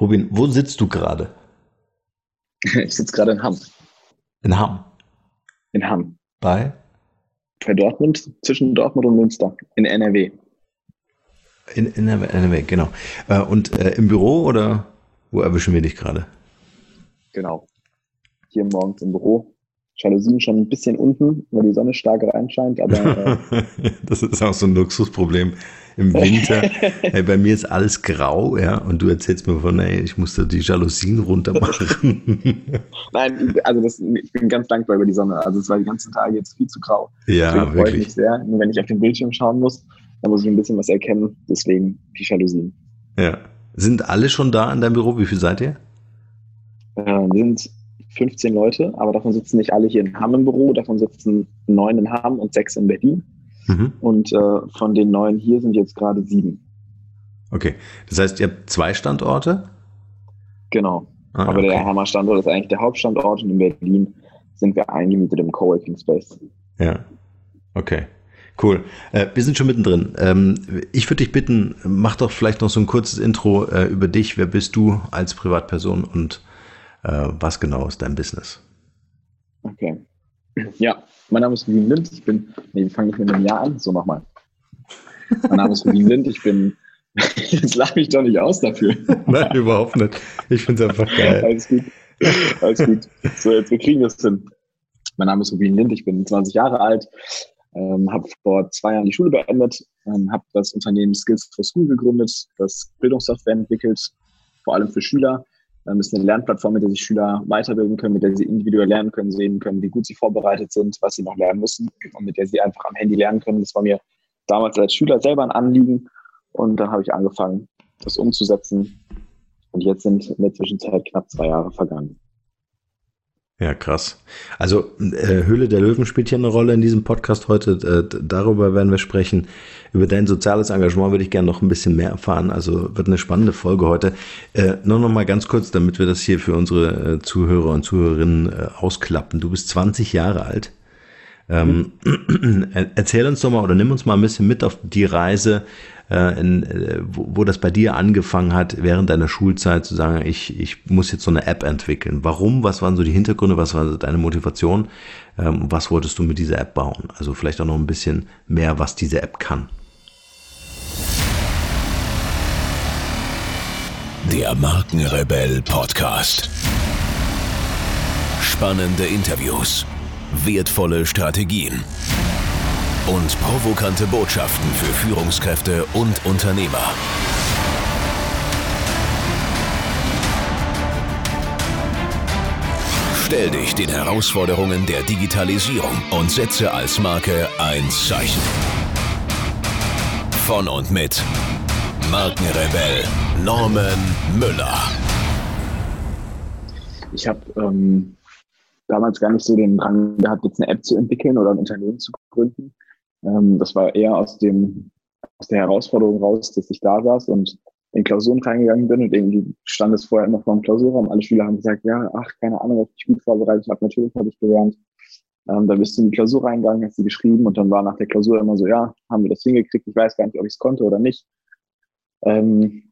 Robin, wo sitzt du gerade? Ich sitze gerade in Hamm. In Hamm? In Hamm. Bei? Bei Dortmund, zwischen Dortmund und Münster, in NRW. In, in NRW, genau. Äh, und äh, im Büro oder wo erwischen wir dich gerade? Genau. Hier morgens im Büro. Jalousien schon ein bisschen unten, weil die Sonne stark reinscheint, aber. Äh das ist auch so ein Luxusproblem im Winter. hey, bei mir ist alles grau, ja, und du erzählst mir von, ey, ich musste die Jalousien runter machen. Nein, also das, ich bin ganz dankbar über die Sonne. Also es war die ganzen Tage jetzt viel zu grau. Ja, Deswegen wirklich. Freue ich mich sehr. Nur wenn ich auf den Bildschirm schauen muss, dann muss ich ein bisschen was erkennen. Deswegen die Jalousien. Ja. Sind alle schon da in deinem Büro? Wie viel seid ihr? Äh, wir sind 15 Leute, aber davon sitzen nicht alle hier in Hamm im Büro, davon sitzen neun in Hamm und sechs in Berlin. Mhm. Und äh, von den neun hier sind jetzt gerade sieben. Okay, das heißt, ihr habt zwei Standorte? Genau. Ah, aber okay. der Hammer Standort ist eigentlich der Hauptstandort und in Berlin sind wir eingemietet im Coworking Space. Ja, okay. Cool. Äh, wir sind schon mittendrin. Ähm, ich würde dich bitten, mach doch vielleicht noch so ein kurzes Intro äh, über dich. Wer bist du als Privatperson und was genau ist dein Business? Okay. Ja, mein Name ist Rubin Lind. Ich bin, nee, wir fangen nicht mit einem Jahr an. So nochmal. Mein Name ist Rubin Lind. Ich bin, jetzt lach mich doch nicht aus dafür. Nein, überhaupt nicht. Ich finde es einfach geil. Alles gut. Alles gut. So, jetzt, wir kriegen das hin. Mein Name ist Rubin Lind. Ich bin 20 Jahre alt. Ähm, habe vor zwei Jahren die Schule beendet, ähm, habe das Unternehmen Skills for School gegründet, das Bildungssoftware entwickelt, vor allem für Schüler ähm, ist eine Lernplattform, mit der sich Schüler weiterbilden können, mit der sie individuell lernen können, sehen können, wie gut sie vorbereitet sind, was sie noch lernen müssen und mit der sie einfach am Handy lernen können. Das war mir damals als Schüler selber ein Anliegen und dann habe ich angefangen, das umzusetzen. Und jetzt sind in der Zwischenzeit knapp zwei Jahre vergangen. Ja, krass. Also äh, Höhle der Löwen spielt hier eine Rolle in diesem Podcast heute. Äh, darüber werden wir sprechen. Über dein soziales Engagement würde ich gerne noch ein bisschen mehr erfahren. Also wird eine spannende Folge heute. Äh, nur noch mal ganz kurz, damit wir das hier für unsere äh, Zuhörer und Zuhörerinnen äh, ausklappen. Du bist 20 Jahre alt. Ähm, mhm. erzähl uns doch mal oder nimm uns mal ein bisschen mit auf die Reise äh, in, äh, wo, wo das bei dir angefangen hat, während deiner Schulzeit zu sagen, ich, ich muss jetzt so eine App entwickeln. Warum? Was waren so die Hintergründe? Was war deine Motivation? Ähm, was wolltest du mit dieser App bauen? Also vielleicht auch noch ein bisschen mehr, was diese App kann. Der Markenrebell Podcast. Spannende Interviews, wertvolle Strategien und provokante Botschaften für Führungskräfte und Unternehmer. Stell dich den Herausforderungen der Digitalisierung und setze als Marke ein Zeichen. Von und mit Markenrebell Norman Müller. Ich habe ähm, damals gar nicht so den Drang gehabt, jetzt eine App zu entwickeln oder ein Unternehmen zu gründen, ähm, das war eher aus dem, aus der Herausforderung raus, dass ich da saß und in Klausuren reingegangen bin und irgendwie stand es vorher immer vor dem Klausurraum. Alle Schüler haben gesagt, ja, ach, keine Ahnung, ob ich gut vorbereitet habe. Natürlich habe ich gelernt. Ähm, dann bist du in die Klausur reingegangen, hast sie geschrieben und dann war nach der Klausur immer so, ja, haben wir das hingekriegt? Ich weiß gar nicht, ob ich es konnte oder nicht. Ähm,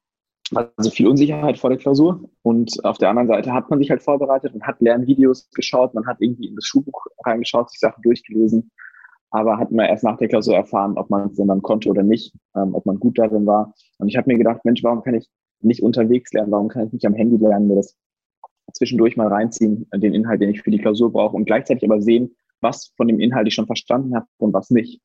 also viel Unsicherheit vor der Klausur und auf der anderen Seite hat man sich halt vorbereitet und hat Lernvideos geschaut, man hat irgendwie in das Schulbuch reingeschaut, sich Sachen durchgelesen aber hat man erst nach der Klausur erfahren, ob man es denn dann konnte oder nicht, ähm, ob man gut darin war. Und ich habe mir gedacht, Mensch, warum kann ich nicht unterwegs lernen? Warum kann ich nicht am Handy lernen, mir das zwischendurch mal reinziehen, den Inhalt, den ich für die Klausur brauche und gleichzeitig aber sehen, was von dem Inhalt ich schon verstanden habe und was nicht.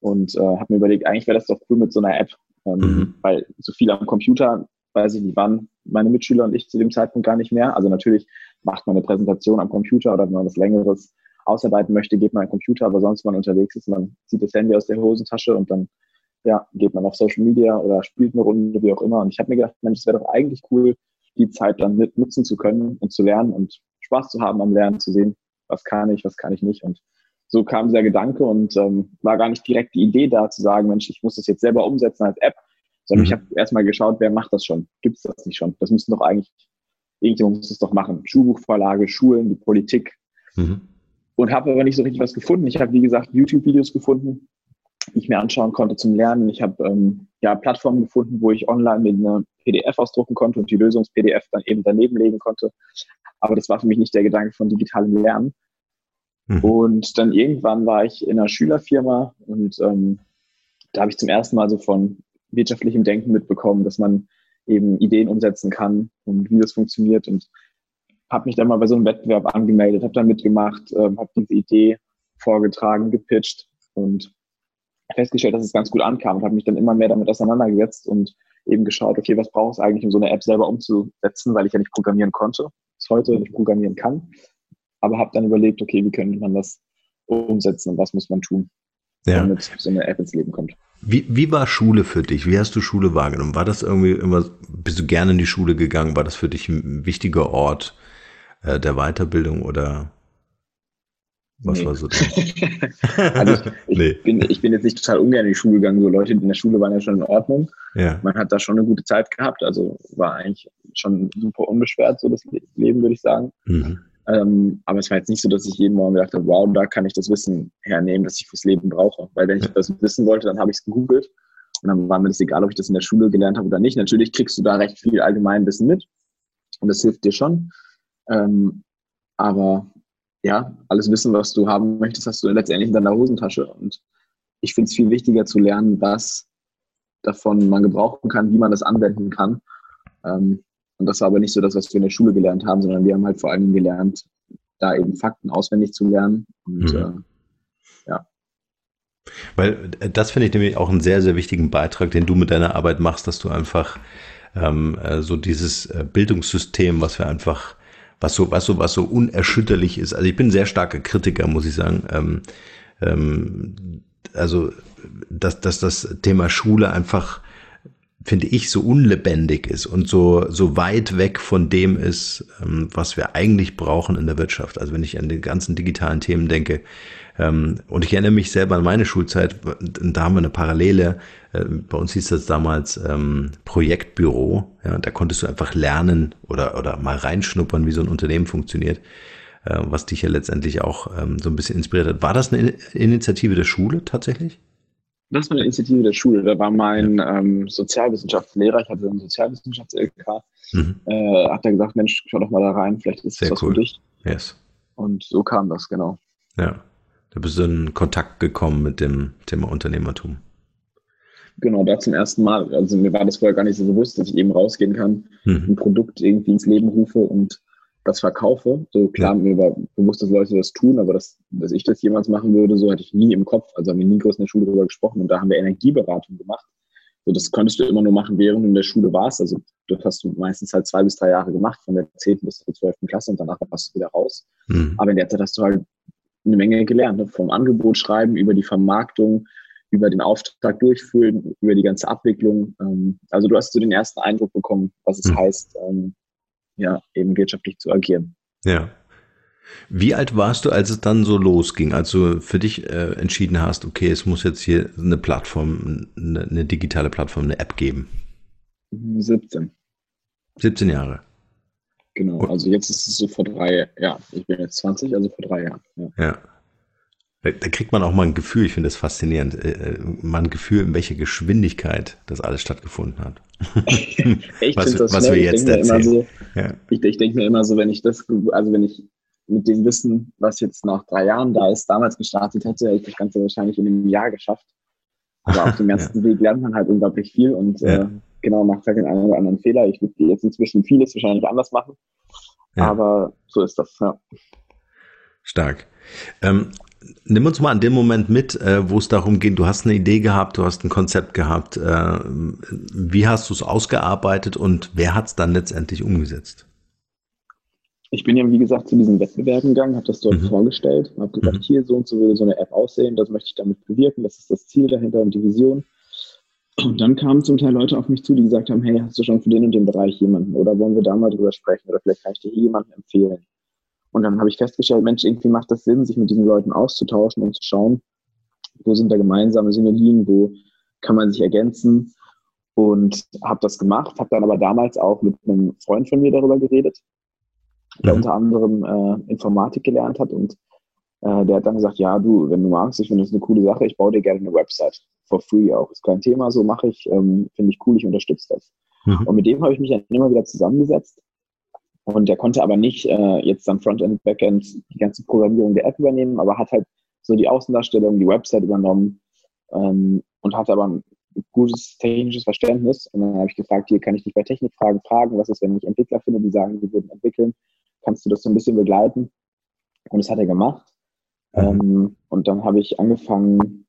Und äh, habe mir überlegt, eigentlich wäre das doch cool mit so einer App, ähm, mhm. weil so viel am Computer, weiß ich nicht wann, meine Mitschüler und ich zu dem Zeitpunkt gar nicht mehr. Also natürlich macht man eine Präsentation am Computer oder wenn man was Längeres ausarbeiten möchte, geht man am Computer, aber sonst, wenn man unterwegs ist, man zieht das Handy aus der Hosentasche und dann ja, geht man auf Social Media oder spielt eine Runde, wie auch immer. Und ich habe mir gedacht, Mensch, es wäre doch eigentlich cool, die Zeit dann mit nutzen zu können und zu lernen und Spaß zu haben am Lernen, zu sehen, was kann ich, was kann ich nicht. Und so kam dieser Gedanke und ähm, war gar nicht direkt die Idee da zu sagen, Mensch, ich muss das jetzt selber umsetzen als App, sondern mhm. ich habe erstmal geschaut, wer macht das schon? Gibt es das nicht schon? Das müssen doch eigentlich, irgendjemand muss das doch machen. Schulbuchvorlage, Schulen, die Politik. Mhm und habe aber nicht so richtig was gefunden. Ich habe, wie gesagt, YouTube-Videos gefunden, die ich mir anschauen konnte zum Lernen. Ich habe ähm, ja, Plattform gefunden, wo ich online mit einer PDF ausdrucken konnte und die Lösungs-PDF dann eben daneben legen konnte. Aber das war für mich nicht der Gedanke von digitalem Lernen. Mhm. Und dann irgendwann war ich in einer Schülerfirma und ähm, da habe ich zum ersten Mal so von wirtschaftlichem Denken mitbekommen, dass man eben Ideen umsetzen kann und wie das funktioniert und habe mich dann mal bei so einem Wettbewerb angemeldet, habe da mitgemacht, ähm, habe diese Idee vorgetragen, gepitcht und festgestellt, dass es ganz gut ankam und habe mich dann immer mehr damit auseinandergesetzt und eben geschaut, okay, was braucht es eigentlich, um so eine App selber umzusetzen, weil ich ja nicht programmieren konnte, bis heute nicht programmieren kann, aber habe dann überlegt, okay, wie könnte man das umsetzen und was muss man tun, ja. damit so eine App ins Leben kommt. Wie, wie war Schule für dich? Wie hast du Schule wahrgenommen? War das irgendwie immer, bist du gerne in die Schule gegangen? War das für dich ein wichtiger Ort äh, der Weiterbildung oder was nee. war so? also ich, nee. bin, ich bin jetzt nicht total ungern in die Schule gegangen. So Leute in der Schule waren ja schon in Ordnung. Ja. Man hat da schon eine gute Zeit gehabt. Also war eigentlich schon super unbeschwert, so das Leben, würde ich sagen. Mhm. Ähm, aber es war jetzt nicht so, dass ich jeden Morgen gedacht habe, wow, da kann ich das Wissen hernehmen, das ich fürs Leben brauche. Weil wenn ich das wissen wollte, dann habe ich es gegoogelt. Und dann war mir das egal, ob ich das in der Schule gelernt habe oder nicht. Natürlich kriegst du da recht viel Allgemeinwissen mit. Und das hilft dir schon. Ähm, aber ja, alles Wissen, was du haben möchtest, hast du letztendlich in deiner Hosentasche. Und ich finde es viel wichtiger zu lernen, was davon man gebrauchen kann, wie man das anwenden kann. Ähm, und das war aber nicht so das, was wir in der Schule gelernt haben, sondern wir haben halt vor allem gelernt, da eben Fakten auswendig zu lernen. Und mhm. äh, ja. Weil äh, das finde ich nämlich auch einen sehr, sehr wichtigen Beitrag, den du mit deiner Arbeit machst, dass du einfach ähm, äh, so dieses äh, Bildungssystem, was wir einfach, was so, was so, was so unerschütterlich ist. Also ich bin sehr starker Kritiker, muss ich sagen. Ähm, ähm, also, dass, dass das Thema Schule einfach finde ich, so unlebendig ist und so, so weit weg von dem ist, ähm, was wir eigentlich brauchen in der Wirtschaft. Also wenn ich an die ganzen digitalen Themen denke, und ich erinnere mich selber an meine Schulzeit, da haben wir eine Parallele, äh, bei uns hieß das damals ähm, Projektbüro, ja, da konntest du einfach lernen oder, oder mal reinschnuppern, wie so ein Unternehmen funktioniert, äh, was dich ja letztendlich auch so ein bisschen inspiriert hat. War das eine Initiative der Schule tatsächlich? Das war eine Initiative der Schule. Da war mein ähm, Sozialwissenschaftslehrer, ich hatte einen Sozialwissenschafts-LK, mhm. äh, hat er gesagt, Mensch, schau doch mal da rein, vielleicht ist Sehr das was cool. für dich. Yes. Und so kam das, genau. Ja, da bist du in Kontakt gekommen mit dem Thema Unternehmertum. Genau, da zum ersten Mal. Also mir war das vorher gar nicht so bewusst, dass ich eben rausgehen kann, mhm. ein Produkt irgendwie ins Leben rufe und das verkaufe. So klar, ja. mir war bewusst, dass Leute das tun, aber dass, dass ich das jemals machen würde, so hatte ich nie im Kopf. Also haben wir nie groß in der Schule darüber gesprochen und da haben wir Energieberatung gemacht. So, das konntest du immer nur machen, während du in der Schule warst. Also das hast du meistens halt zwei bis drei Jahre gemacht, von der 10. bis zur 12. Klasse und danach warst du wieder raus. Mhm. Aber in der Zeit hast du halt eine Menge gelernt, ne? vom Angebot schreiben, über die Vermarktung, über den Auftrag durchführen, über die ganze Abwicklung. Ähm, also du hast so den ersten Eindruck bekommen, was es mhm. heißt, ähm, ja, eben wirtschaftlich zu agieren. Ja. Wie alt warst du, als es dann so losging, als du für dich äh, entschieden hast, okay, es muss jetzt hier eine Plattform, eine, eine digitale Plattform, eine App geben? 17. 17 Jahre. Genau, also jetzt ist es so vor drei, ja, ich bin jetzt 20, also vor drei Jahren. Ja. ja. Da, kriegt man auch mal ein Gefühl, ich finde das faszinierend, äh, äh, mal ein Gefühl, in welcher Geschwindigkeit das alles stattgefunden hat. Echt, was, das was wir jetzt erzählen. So, ja. Ich, ich denke mir immer so, wenn ich das, also wenn ich mit dem Wissen, was jetzt nach drei Jahren da ist, damals gestartet hätte, hätte ich das Ganze wahrscheinlich in einem Jahr geschafft. Aber auf dem ganzen ja. Weg lernt man halt unglaublich viel und ja. äh, genau macht halt den einen oder anderen Fehler. Ich würde jetzt inzwischen vieles wahrscheinlich anders machen. Aber so ist das, ja. Stark. Ähm, nimm uns mal an dem Moment mit, äh, wo es darum geht, du hast eine Idee gehabt, du hast ein Konzept gehabt. Äh, wie hast du es ausgearbeitet und wer hat es dann letztendlich umgesetzt? Ich bin ja, wie gesagt, zu diesen Wettbewerben gegangen, habe das dort mhm. vorgestellt, habe gesagt, mhm. hier so und so würde so eine App aussehen, das möchte ich damit bewirken, das ist das Ziel dahinter und die Vision. Und dann kamen zum Teil Leute auf mich zu, die gesagt haben, hey, hast du schon für den und den Bereich jemanden? Oder wollen wir da mal drüber sprechen? Oder vielleicht kann ich dir hier jemanden empfehlen. Und dann habe ich festgestellt, Mensch, irgendwie macht das Sinn, sich mit diesen Leuten auszutauschen und zu schauen, wo sind da gemeinsame Synergien, wo kann man sich ergänzen. Und habe das gemacht, habe dann aber damals auch mit einem Freund von mir darüber geredet, der mhm. unter anderem äh, Informatik gelernt hat und Äh, der hat dann gesagt, ja, du, wenn du magst, ich finde das eine coole Sache, ich baue dir gerne eine Website. For free auch. Ist kein Thema, so mache ich, ähm, finde ich cool, ich unterstütze das. Mhm. Und mit dem habe ich mich dann immer wieder zusammengesetzt. Und der konnte aber nicht äh, jetzt dann Frontend, Backend, die ganze Programmierung der App übernehmen, aber hat halt so die Außendarstellung, die Website übernommen ähm, und hat aber ein gutes technisches Verständnis. Und dann habe ich gefragt, hier kann ich dich bei Technikfragen fragen, was ist, wenn ich Entwickler finde, die sagen, die würden entwickeln, kannst du das so ein bisschen begleiten? Und das hat er gemacht. Mhm. Ähm, und dann habe ich angefangen,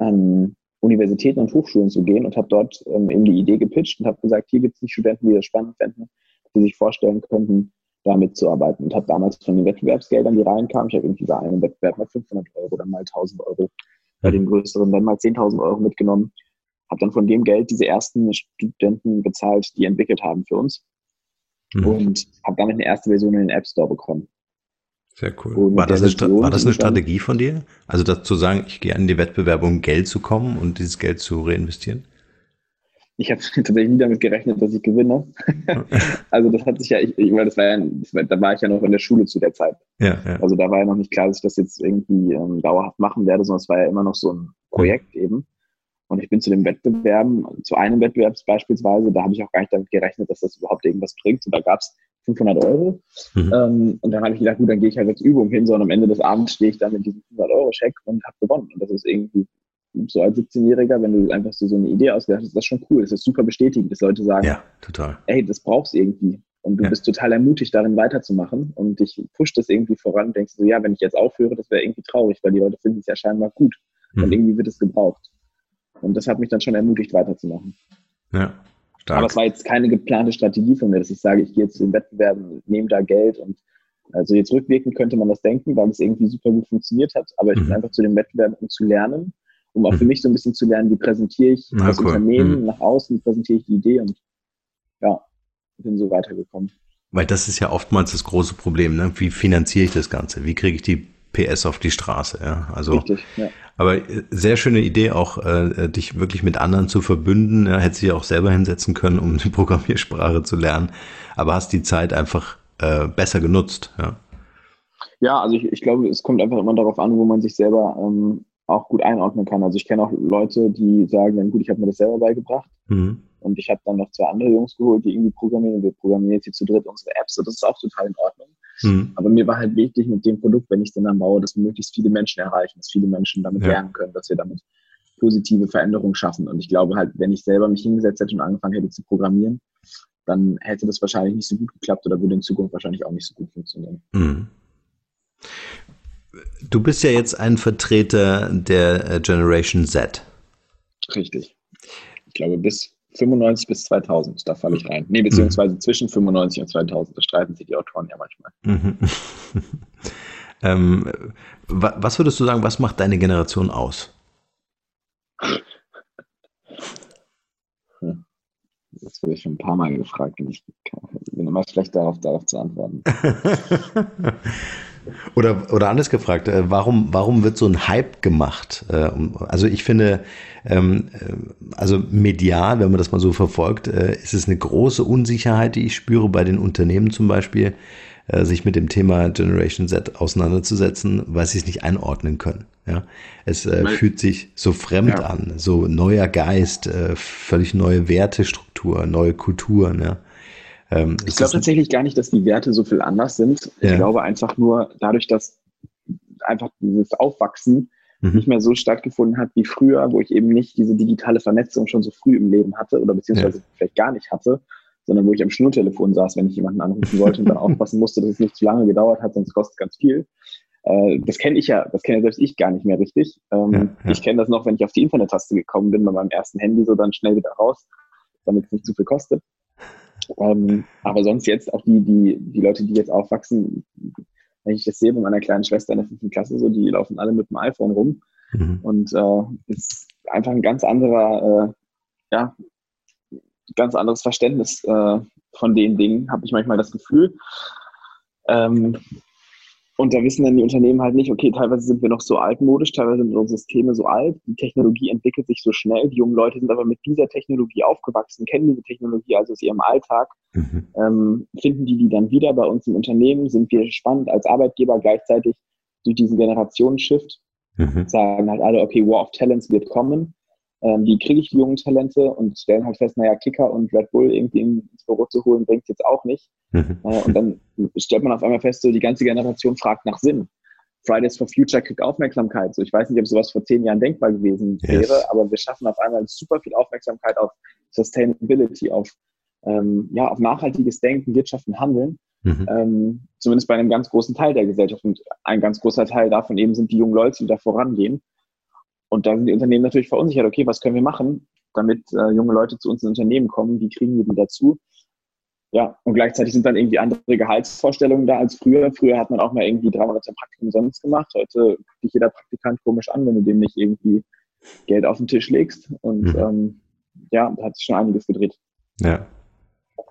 an Universitäten und Hochschulen zu gehen und habe dort ähm, eben die Idee gepitcht und habe gesagt, hier gibt es nicht Studenten, die das spannend fänden, die sich vorstellen könnten, da mitzuarbeiten. Und habe damals von den Wettbewerbsgeldern, die reinkamen, ich habe irgendwie bei einem Wettbewerb mal 500 Euro, dann mal 1000 Euro, bei den größeren dann mal 10.000 Euro mitgenommen, habe dann von dem Geld diese ersten Studenten bezahlt, die entwickelt haben für uns mhm. und habe damit eine erste Version in den App Store bekommen. Sehr cool. War das, eine, war das, eine, Strategie von dir? Also das zu sagen, ich gehe an die Wettbewerbe, um Geld zu kommen und dieses Geld zu reinvestieren? Ich habe tatsächlich nie damit gerechnet, dass ich gewinne. also das hat sich ja, ich, ich das war ja, das war, da war ich ja noch in der Schule zu der Zeit. Ja, ja. Also da war ja noch nicht klar, dass ich das jetzt irgendwie ähm, dauerhaft machen werde, sondern es war ja immer noch so ein Projekt mhm. eben. Und ich bin zu den Wettbewerben, zu einem Wettbewerb beispielsweise, da habe ich auch gar nicht damit gerechnet, dass das überhaupt irgendwas bringt. Und da gab es 500 Euro. Mhm. Ähm, und dann habe ich gedacht, gut, dann gehe ich halt als Übung hin, sondern am Ende des Abends stehe ich dann mit diesem 500-Euro-Scheck und habe gewonnen. Und das ist irgendwie so als 17-Jähriger, wenn du einfach so, so eine Idee ausgedacht hast, ist das schon cool. Das ist super bestätigend, dass Leute sagen, ja, total. ey, das brauchst du irgendwie. Und du ja. bist total ermutigt, darin weiterzumachen. Und dich pusht das irgendwie voran und denkst so, ja, wenn ich jetzt aufhöre, das wäre irgendwie traurig, weil die Leute finden es ja scheinbar gut. Mhm. Und irgendwie wird es gebraucht. Und das hat mich dann schon ermutigt, weiterzumachen. Ja. Stark. Aber es war jetzt keine geplante Strategie von mir, dass ich sage, ich gehe jetzt zu den Wettbewerben, nehme da Geld und also jetzt rückwirkend könnte man das denken, weil es irgendwie super gut funktioniert hat. Aber ich mhm. bin einfach zu den Wettbewerben, um zu lernen, um auch mhm. für mich so ein bisschen zu lernen, wie präsentiere ich Na, das cool. Unternehmen mhm. nach außen, wie präsentiere ich die Idee und ja, bin so weitergekommen. Weil das ist ja oftmals das große Problem, ne? Wie finanziere ich das Ganze? Wie kriege ich die PS auf die Straße? Ja? Also Richtig, ja. Aber äh, sehr schöne Idee, auch äh, dich wirklich mit anderen zu verbünden. Ja, hätte sich auch selber hinsetzen können, um die Programmiersprache zu lernen. Aber hast die Zeit einfach äh, besser genutzt. Ja, ja also ich, ich glaube, es kommt einfach immer darauf an, wo man sich selber ähm, auch gut einordnen kann. Also ich kenne auch Leute, die sagen, dann gut, ich habe mir das selber beigebracht. Mhm. Und ich habe dann noch zwei andere Jungs geholt, die irgendwie programmieren. Und wir programmieren jetzt hier zu dritt unsere Apps. Und das ist auch total in Ordnung. Mhm. Aber mir war halt wichtig mit dem Produkt, wenn ich es dann baue, dass möglichst viele Menschen erreichen, dass viele Menschen damit ja. lernen können, dass wir damit positive Veränderungen schaffen. Und ich glaube halt, wenn ich selber mich hingesetzt hätte und angefangen hätte zu programmieren, dann hätte das wahrscheinlich nicht so gut geklappt oder würde in Zukunft wahrscheinlich auch nicht so gut funktionieren. Mhm. Du bist ja jetzt ein Vertreter der äh, Generation Z. Richtig. Ich glaube, bis 95 bis 2000, da falle ich rein. Nee, beziehungsweise mhm. zwischen 95 und 2000, da streiten sich die Autoren ja manchmal. Mhm. ähm, was würdest du sagen, was macht deine Generation aus? Das wurde ich schon ein paar Mal gefragt und ich bin immer schlecht darauf, darauf zu antworten. Oder, oder anders gefragt, äh, warum, warum wird so ein Hype gemacht? Äh, also ich finde, ähm, äh, also medial, wenn man das mal so verfolgt, ist es eine große Unsicherheit, die ich spüre bei den Unternehmen zum Beispiel, sich mit dem Thema Generation Z auseinanderzusetzen, weil sie es nicht einordnen können. Ja, es äh, fühlt sich so fremd ja. an, so neuer Geist, äh, völlig neue Wertestruktur, neue Kulturen. Ja. Ähm, ich glaube tatsächlich gar nicht, dass die Werte so viel anders sind. Ja. Ich glaube einfach nur dadurch, dass einfach dieses Aufwachsen mhm. nicht mehr so stattgefunden hat wie früher, wo ich eben nicht diese digitale Vernetzung schon so früh im Leben hatte oder beziehungsweise ja. vielleicht gar nicht hatte, sondern wo ich am Schnurtelefon saß, wenn ich jemanden anrufen wollte und dann aufpassen musste, dass es nicht zu lange gedauert hat, sonst kostet es ganz viel. Äh, das kenne ich ja, das kenne ja selbst ich gar nicht mehr richtig. Ähm, ja, ja. Ich kenne das noch, wenn ich auf die Internet-Taste gekommen bin, bei meinem ersten Handy so dann schnell wieder raus, damit es nicht zu viel kostet. Ähm, aber sonst jetzt auch die, die, die Leute, die jetzt aufwachsen, wenn ich das sehe bei meiner kleinen Schwester in der fünften Klasse, so, die laufen alle mit dem iPhone rum. Mhm. Und äh, ist einfach ein ganz anderer, äh, ja, ganz anderes Verständnis äh, von den Dingen, habe ich manchmal das Gefühl. Ähm, und da wissen dann die Unternehmen halt nicht, okay, teilweise sind wir noch so altmodisch, teilweise sind unsere Systeme so alt, die Technologie entwickelt sich so schnell, die jungen Leute sind aber mit dieser Technologie aufgewachsen, kennen diese Technologie also aus ihrem Alltag, mhm. ähm, finden die die dann wieder bei uns im Unternehmen, sind wir spannend als Arbeitgeber, gleichzeitig durch diesen Generationenshift. Mhm. Sagen halt alle, okay, War of Talents wird kommen. Ähm, wie kriege ich die jungen Talente und stellen halt fest, naja, Kicker und Red Bull irgendwie ins Büro zu holen, bringt jetzt auch nicht. Mhm. Äh, und dann stellt man auf einmal fest, so die ganze Generation fragt nach Sinn. Fridays for Future kriegt Aufmerksamkeit. So, ich weiß nicht, ob sowas vor zehn Jahren denkbar gewesen wäre, yes. aber wir schaffen auf einmal super viel Aufmerksamkeit auf Sustainability, auf, ähm, ja, auf nachhaltiges Denken, Wirtschaften, Handeln. Mhm. Ähm, zumindest bei einem ganz großen Teil der Gesellschaft. Und ein ganz großer Teil davon eben sind die jungen Leute, die da vorangehen. Und da sind die Unternehmen natürlich verunsichert, okay, was können wir machen, damit äh, junge Leute zu uns ins Unternehmen kommen, wie kriegen wir die dazu? Ja, und gleichzeitig sind dann irgendwie andere Gehaltsvorstellungen da als früher. Früher hat man auch mal irgendwie drei Monate Praktikum sonst gemacht. Heute guckt dich jeder Praktikant komisch an, wenn du dem nicht irgendwie Geld auf den Tisch legst. Und mhm. ähm, ja, da hat sich schon einiges gedreht. Ja,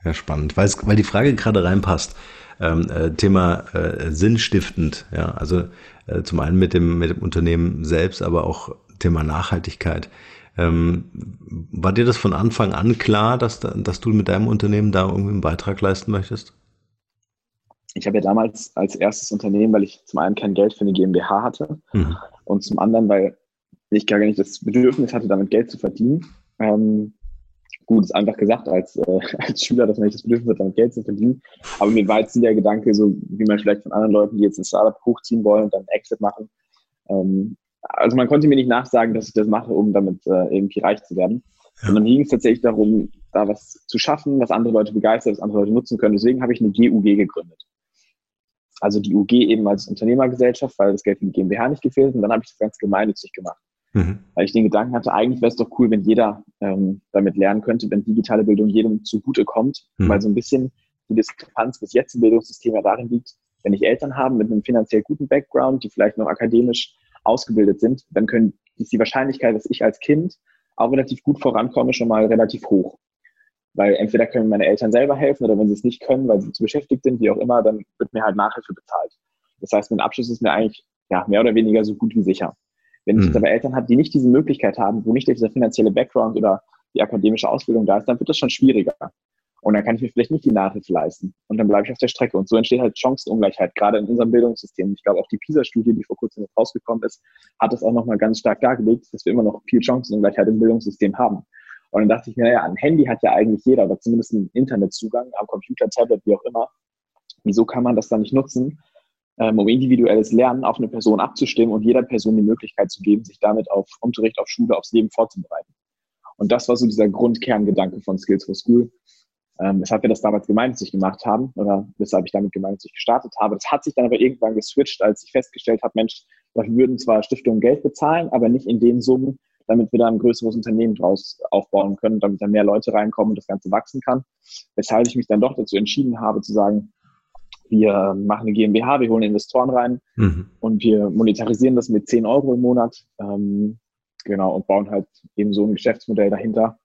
ja, spannend, weil, weil die Frage gerade reinpasst. Ähm, äh, Thema äh, sinnstiftend, ja, also äh, zum einen mit dem, mit dem Unternehmen selbst, aber auch Thema Nachhaltigkeit. Ähm, war dir das von Anfang an klar, dass, dass du mit deinem Unternehmen da irgendwie einen Beitrag leisten möchtest? Ich habe ja damals als erstes Unternehmen, weil ich zum einen kein Geld für eine GmbH hatte mhm. und zum anderen, weil ich gar nicht das Bedürfnis hatte, damit Geld zu verdienen, ähm, gut, ist einfach gesagt als, äh, als Schüler, dass man nicht das Bedürfnis hat, damit Geld zu verdienen. Aber mir war jetzt der Gedanke, so wie man vielleicht von anderen Leuten, die jetzt ein Startup hochziehen wollen und dann Exit machen. Ähm, also man konnte mir nicht nachsagen, dass ich das mache, um damit äh, irgendwie reich zu werden. Ja. Sondern ging es tatsächlich darum, da was zu schaffen, was andere Leute begeistert, was andere Leute nutzen können. Deswegen habe ich eine GUG gegründet. Also die UG eben als Unternehmergesellschaft, weil das Geld für die GmbH nicht gefehlt und dann habe ich das ganz gemeinnützig gemacht. Mhm. Weil ich den Gedanken hatte, eigentlich wäre es doch cool, wenn jeder ähm, damit lernen könnte, wenn digitale Bildung jedem zugute kommt, mhm. weil so ein bisschen die Diskrepanz bis jetzt im Bildungssystem ja darin liegt, wenn ich Eltern habe mit einem finanziell guten Background, die vielleicht noch akademisch ausgebildet sind, dann können, ist die Wahrscheinlichkeit, dass ich als Kind auch relativ gut vorankomme, schon mal relativ hoch. Weil entweder können meine Eltern selber helfen oder wenn sie es nicht können, weil sie zu beschäftigt sind, wie auch immer, dann wird mir halt Nachhilfe bezahlt. Das heißt, mein Abschluss ist mir eigentlich ja, mehr oder weniger so gut wie sicher. Wenn ich jetzt hm. aber Eltern habe, die nicht diese Möglichkeit haben, wo nicht dieser finanzielle Background oder die akademische Ausbildung da ist, dann wird das schon schwieriger. Und dann kann ich mir vielleicht nicht die Nachhilfe leisten. Und dann bleibe ich auf der Strecke. Und so entsteht halt Chancenungleichheit, gerade in unserem Bildungssystem. Ich glaube, auch die PISA-Studie, die vor kurzem rausgekommen ist, hat das auch nochmal ganz stark dargelegt, dass wir immer noch viel Chancenungleichheit im Bildungssystem haben. Und dann dachte ich mir, naja, ein Handy hat ja eigentlich jeder, oder zumindest einen Internetzugang am Computer, Tablet, wie auch immer. Wieso kann man das dann nicht nutzen, ähm, um individuelles Lernen auf eine Person abzustimmen und jeder Person die Möglichkeit zu geben, sich damit auf Unterricht, auf Schule, aufs Leben vorzubereiten. Und das war so dieser Grundkerngedanke von Skills for School. Ähm, weshalb wir das damals gemeinnützig gemacht haben oder weshalb ich damit gemeinnützig gestartet habe. Das hat sich dann aber irgendwann geswitcht, als ich festgestellt habe, Mensch, dafür würden zwar Stiftungen Geld bezahlen, aber nicht in den Summen, damit wir da ein größeres Unternehmen draus aufbauen können, damit da mehr Leute reinkommen und das Ganze wachsen kann. Weshalb ich mich dann doch dazu entschieden habe zu sagen, wir machen eine GmbH, wir holen Investoren rein mhm. und wir monetarisieren das mit 10 Euro im Monat. Ähm, genau, und bauen halt eben so ein Geschäftsmodell dahinter.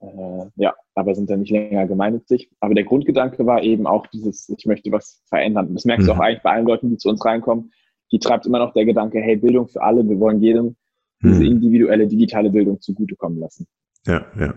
Äh, ja, aber sind dann nicht länger gemeinnützig. Aber der Grundgedanke war eben auch dieses, ich möchte was verändern. Das merkst mhm. du auch eigentlich bei allen Leuten, die zu uns reinkommen. Die treibt immer noch der Gedanke, hey, Bildung für alle, wir wollen jedem mhm. diese individuelle digitale Bildung zugutekommen lassen. Ja, ja.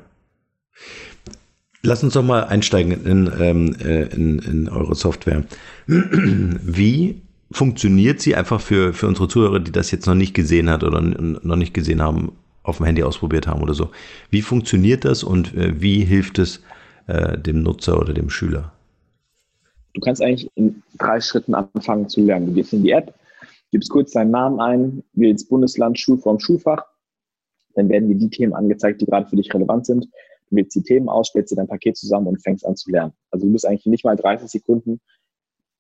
Lass uns doch mal einsteigen in, ähm, äh, in, in eure Software. Wie funktioniert sie einfach für, für unsere Zuhörer, die das jetzt noch nicht gesehen hat oder noch nicht gesehen haben, auf dem Handy ausprobiert haben oder so? Wie funktioniert das und äh, wie hilft es äh, dem Nutzer oder dem Schüler? Du kannst eigentlich in drei Schritten anfangen zu lernen. Du gehst in die App, gibst kurz deinen Namen ein, wählst Bundesland, Schulform, Schulfach. Dann werden dir die Themen angezeigt, die gerade für dich relevant sind wählst die Themen aus, stellst dir dein Paket zusammen und fängst an zu lernen. Also du bist eigentlich nicht mal 30 Sekunden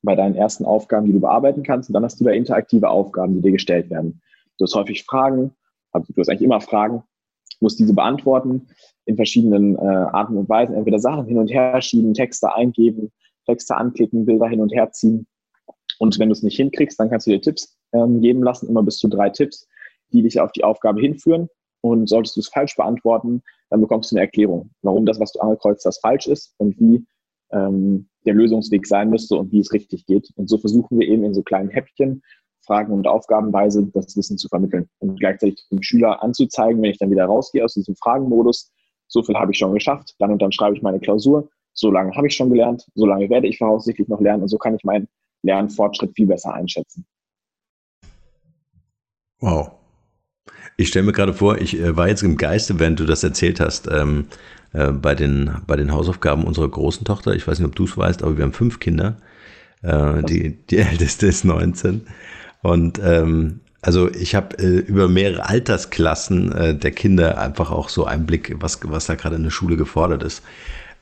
bei deinen ersten Aufgaben, die du bearbeiten kannst. Und dann hast du da interaktive Aufgaben, die dir gestellt werden. Du hast häufig Fragen, also du hast eigentlich immer Fragen, musst diese beantworten in verschiedenen äh, Arten und Weisen. Entweder Sachen hin und her schieben, Texte eingeben, Texte anklicken, Bilder hin und her ziehen. Und wenn du es nicht hinkriegst, dann kannst du dir Tipps ähm, geben lassen, immer bis zu drei Tipps, die dich auf die Aufgabe hinführen. Und solltest du es falsch beantworten, dann bekommst du eine Erklärung, warum das, was du angekreuzt hast, falsch ist und wie ähm, der Lösungsweg sein müsste und wie es richtig geht. Und so versuchen wir eben in so kleinen Häppchen, Fragen- und Aufgabenweise das Wissen zu vermitteln und gleichzeitig dem Schüler anzuzeigen, wenn ich dann wieder rausgehe aus diesem Fragenmodus, so viel habe ich schon geschafft, dann und dann schreibe ich meine Klausur, so lange habe ich schon gelernt, so lange werde ich voraussichtlich noch lernen und so kann ich meinen Lernfortschritt viel besser einschätzen. Wow. Ich stelle mir gerade vor, ich äh, war jetzt im Geiste, während du das erzählt hast, ähm, äh, bei, den, bei den Hausaufgaben unserer großen Tochter. Ich weiß nicht, ob du es weißt, aber wir haben fünf Kinder. Äh, die, die älteste ist 19. Und ähm, also ich habe äh, über mehrere Altersklassen äh, der Kinder einfach auch so Einblick, was, was da gerade in der Schule gefordert ist.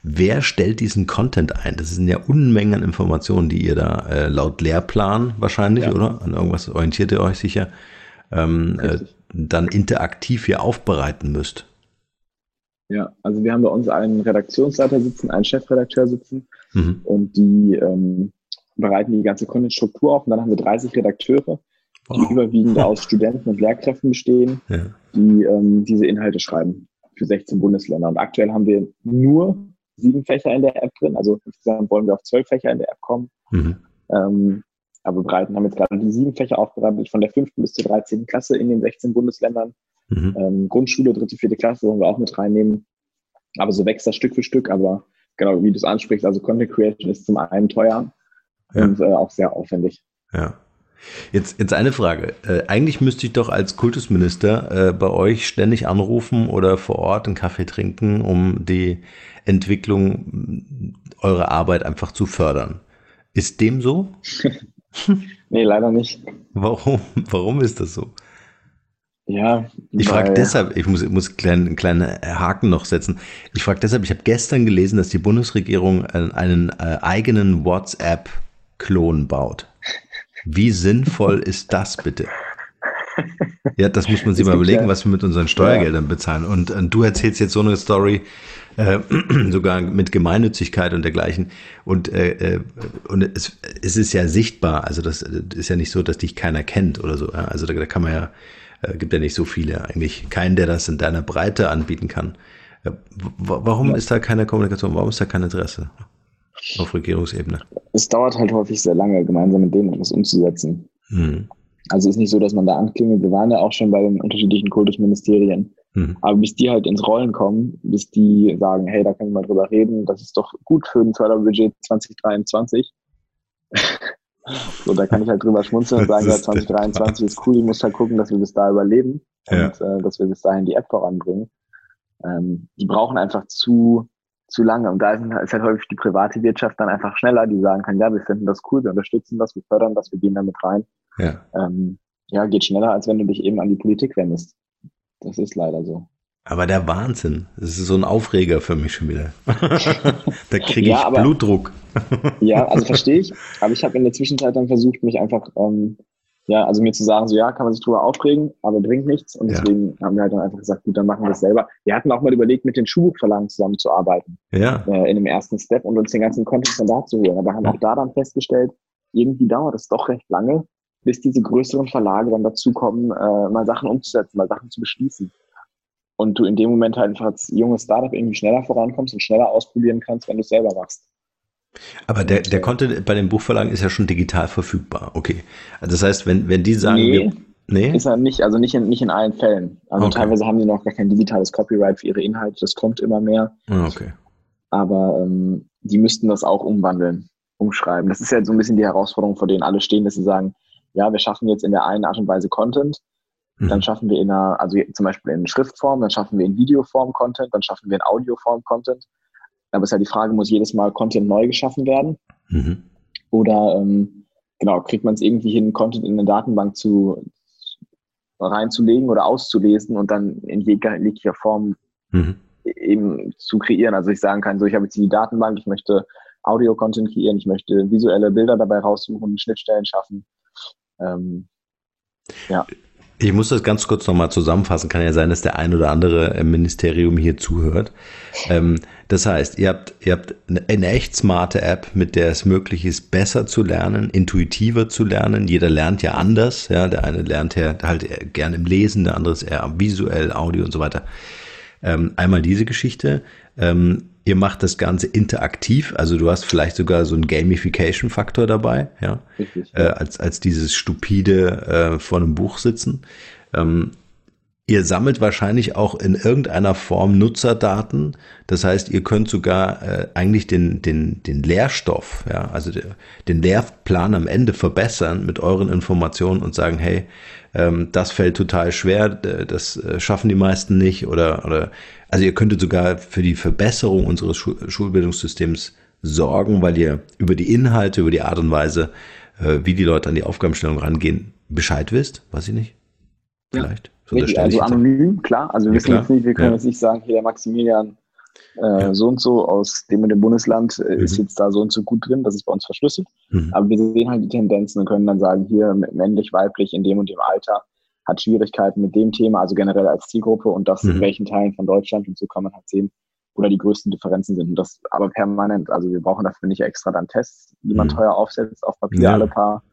Wer stellt diesen Content ein? Das sind ja Unmengen an Informationen, die ihr da äh, laut Lehrplan wahrscheinlich, ja. oder? An irgendwas orientiert ihr euch sicher, ähm, äh, dann interaktiv hier aufbereiten müsst. Ja, also wir haben bei uns einen Redaktionsleiter sitzen, einen Chefredakteur sitzen mhm. und die ähm, bereiten die ganze Content-Struktur auf und dann haben wir 30 Redakteure, die oh. überwiegend aus Studenten und Lehrkräften bestehen, ja. die ähm, diese Inhalte schreiben für 16 Bundesländer. Und aktuell haben wir nur sieben Fächer in der App drin. Also insgesamt wollen wir auf zwölf Fächer in der App kommen. Mhm. Ähm, aber bereiten haben jetzt gerade die sieben Fächer aufbereitet, von der fünften bis zur 13. Klasse in den 16 Bundesländern. Mhm. Ähm, Grundschule, dritte, vierte Klasse wollen wir auch mit reinnehmen. Aber so wächst das Stück für Stück. Aber genau, wie du es ansprichst, also Content Creation ist zum einen teuer ja. und äh, auch sehr aufwendig. Ja. Jetzt, jetzt eine Frage. Äh, eigentlich müsste ich doch als Kultusminister äh, bei euch ständig anrufen oder vor Ort einen Kaffee trinken, um die Entwicklung eurer Arbeit einfach zu fördern. Ist dem so? nee, leider nicht. Warum? Warum ist das so? Ja. Ich frage deshalb, ich muss, muss einen kleinen Haken noch setzen. Ich frage deshalb, ich habe gestern gelesen, dass die Bundesregierung einen, einen äh, eigenen WhatsApp-Klon baut. Wie sinnvoll ist das bitte? Ja, das muss man sich mal überlegen, was wir mit unseren Steuergeldern bezahlen. Und, und, du erzählst jetzt so eine Story, äh, sogar mit Gemeinnützigkeit und dergleichen. Und, äh, äh, und es, es ist ja sichtbar, also das ist ja nicht so, dass dich keiner kennt oder so. Ja? Also da, da kann man ja, äh, gibt ja nicht so viele, eigentlich keinen, der das in deiner Breite anbieten kann. Äh, warum ja. ist da keine Kommunikation? Warum ist da kein Interesse auf Regierungsebene? Es dauert halt häufig sehr lange, gemeinsam mit denen etwas umzusetzen. Hm. Also es ist nicht so, dass man da anklingelt. Wir waren ja auch schon bei den unterschiedlichen Kultusministerien. Mhm. Aber bis die halt ins Rollen kommen, bis die sagen, hey, da können wir mal drüber reden, das ist doch gut für ein Förderbudget 2023. so, da kann ich halt drüber schmunzeln und sagen, ja, 2023 ist cool, ich muss halt gucken, dass wir bis da überleben ja. und äh, dass wir bis dahin die App voranbringen. Ähm, die brauchen einfach zu, zu lange. Und da ist, halt häufig die private Wirtschaft dann einfach schneller, die sagen kann, ja, wir finden das cool, wir unterstützen das, wir fördern das, wir gehen damit rein. Ja. Ähm, ja, geht schneller, als wenn du dich eben an die Politik wendest. Das ist leider so. Aber der Wahnsinn, das ist so ein Aufreger für mich schon wieder. da kriege ich ja, aber, Blutdruck. ja, also verstehe ich. Aber ich habe in der Zwischenzeit dann versucht, mich einfach, ähm, ja, also mir zu sagen, so ja, kann man sich drüber aufregen, aber bringt nichts. Und deswegen ja. haben wir halt dann einfach gesagt, gut, dann machen wir es selber. Wir hatten auch mal überlegt, mit den Schulbuchverlagen zusammenzuarbeiten. Ja. Äh, in dem ersten Step und uns den ganzen Content dann da zu holen. Aber haben auch da dann festgestellt, irgendwie dauert es doch recht lange, bis diese größeren Verlage dann dazu kommen, äh, mal Sachen umzusetzen, mal Sachen zu beschließen. Und du in dem Moment halt einfach als junges Startup irgendwie schneller vorankommst und schneller ausprobieren kannst, wenn du es selber machst. Aber der, der Content bei den Buchverlagen ist ja schon digital verfügbar. Okay. Also das heißt, wenn, wenn die sagen, nee, wir, nee? ist er nicht, also nicht in, nicht in allen Fällen. Also okay. teilweise haben die noch gar kein digitales Copyright für ihre Inhalte. Das kommt immer mehr. Ah, okay. Aber ähm, die müssten das auch umwandeln, umschreiben. Das ist ja so ein bisschen die Herausforderung, vor denen alle stehen, dass sie sagen, ja, wir schaffen jetzt in der einen Art und Weise Content, mhm. dann schaffen wir in einer, also zum Beispiel in Schriftform, dann schaffen wir in Videoform Content, dann schaffen wir in Audioform Content. Aber es ist ja die Frage, muss jedes Mal Content neu geschaffen werden? Mhm. Oder ähm, genau, kriegt man es irgendwie hin, Content in eine Datenbank zu reinzulegen oder auszulesen und dann in jeglicher Form mhm. eben zu kreieren. Also ich sagen kann, so ich habe jetzt die Datenbank, ich möchte Audio-Content kreieren, ich möchte visuelle Bilder dabei raussuchen, Schnittstellen schaffen. Ähm, ja. Ich muss das ganz kurz nochmal zusammenfassen. Kann ja sein, dass der ein oder andere im Ministerium hier zuhört. Ähm, das heißt, ihr habt, ihr habt eine echt smarte App, mit der es möglich ist, besser zu lernen, intuitiver zu lernen. Jeder lernt ja anders. Ja, der eine lernt ja halt gern im Lesen, der andere ist eher visuell, Audio und so weiter. Ähm, einmal diese Geschichte. Ähm, ihr macht das Ganze interaktiv, also du hast vielleicht sogar so einen Gamification-Faktor dabei, ja. Äh, als, als dieses stupide äh, vor einem Buch sitzen. Ähm, Ihr sammelt wahrscheinlich auch in irgendeiner Form Nutzerdaten. Das heißt, ihr könnt sogar äh, eigentlich den, den, den Lehrstoff, ja, also der, den Lehrplan am Ende verbessern mit euren Informationen und sagen, hey, ähm, das fällt total schwer, das äh, schaffen die meisten nicht oder, oder also ihr könntet sogar für die Verbesserung unseres Schul Schulbildungssystems sorgen, weil ihr über die Inhalte, über die Art und Weise, äh, wie die Leute an die Aufgabenstellung rangehen, Bescheid wisst, weiß ich nicht. Vielleicht. Ja. So Richtig, also anonym, klar. Also wir ja, wissen jetzt nicht, wir können ja. jetzt nicht sagen, hier der Maximilian äh, ja. so und so aus dem und dem Bundesland äh, mhm. ist jetzt da so und so gut drin, das ist bei uns verschlüsselt. Mhm. Aber wir sehen halt die Tendenzen und können dann sagen, hier männlich, weiblich in dem und dem Alter hat Schwierigkeiten mit dem Thema, also generell als Zielgruppe und das mhm. in welchen Teilen von Deutschland und so kann man halt sehen, wo da die größten Differenzen sind. Und das aber permanent. Also wir brauchen dafür nicht extra dann Tests, die man mhm. teuer aufsetzt auf Papier alle paar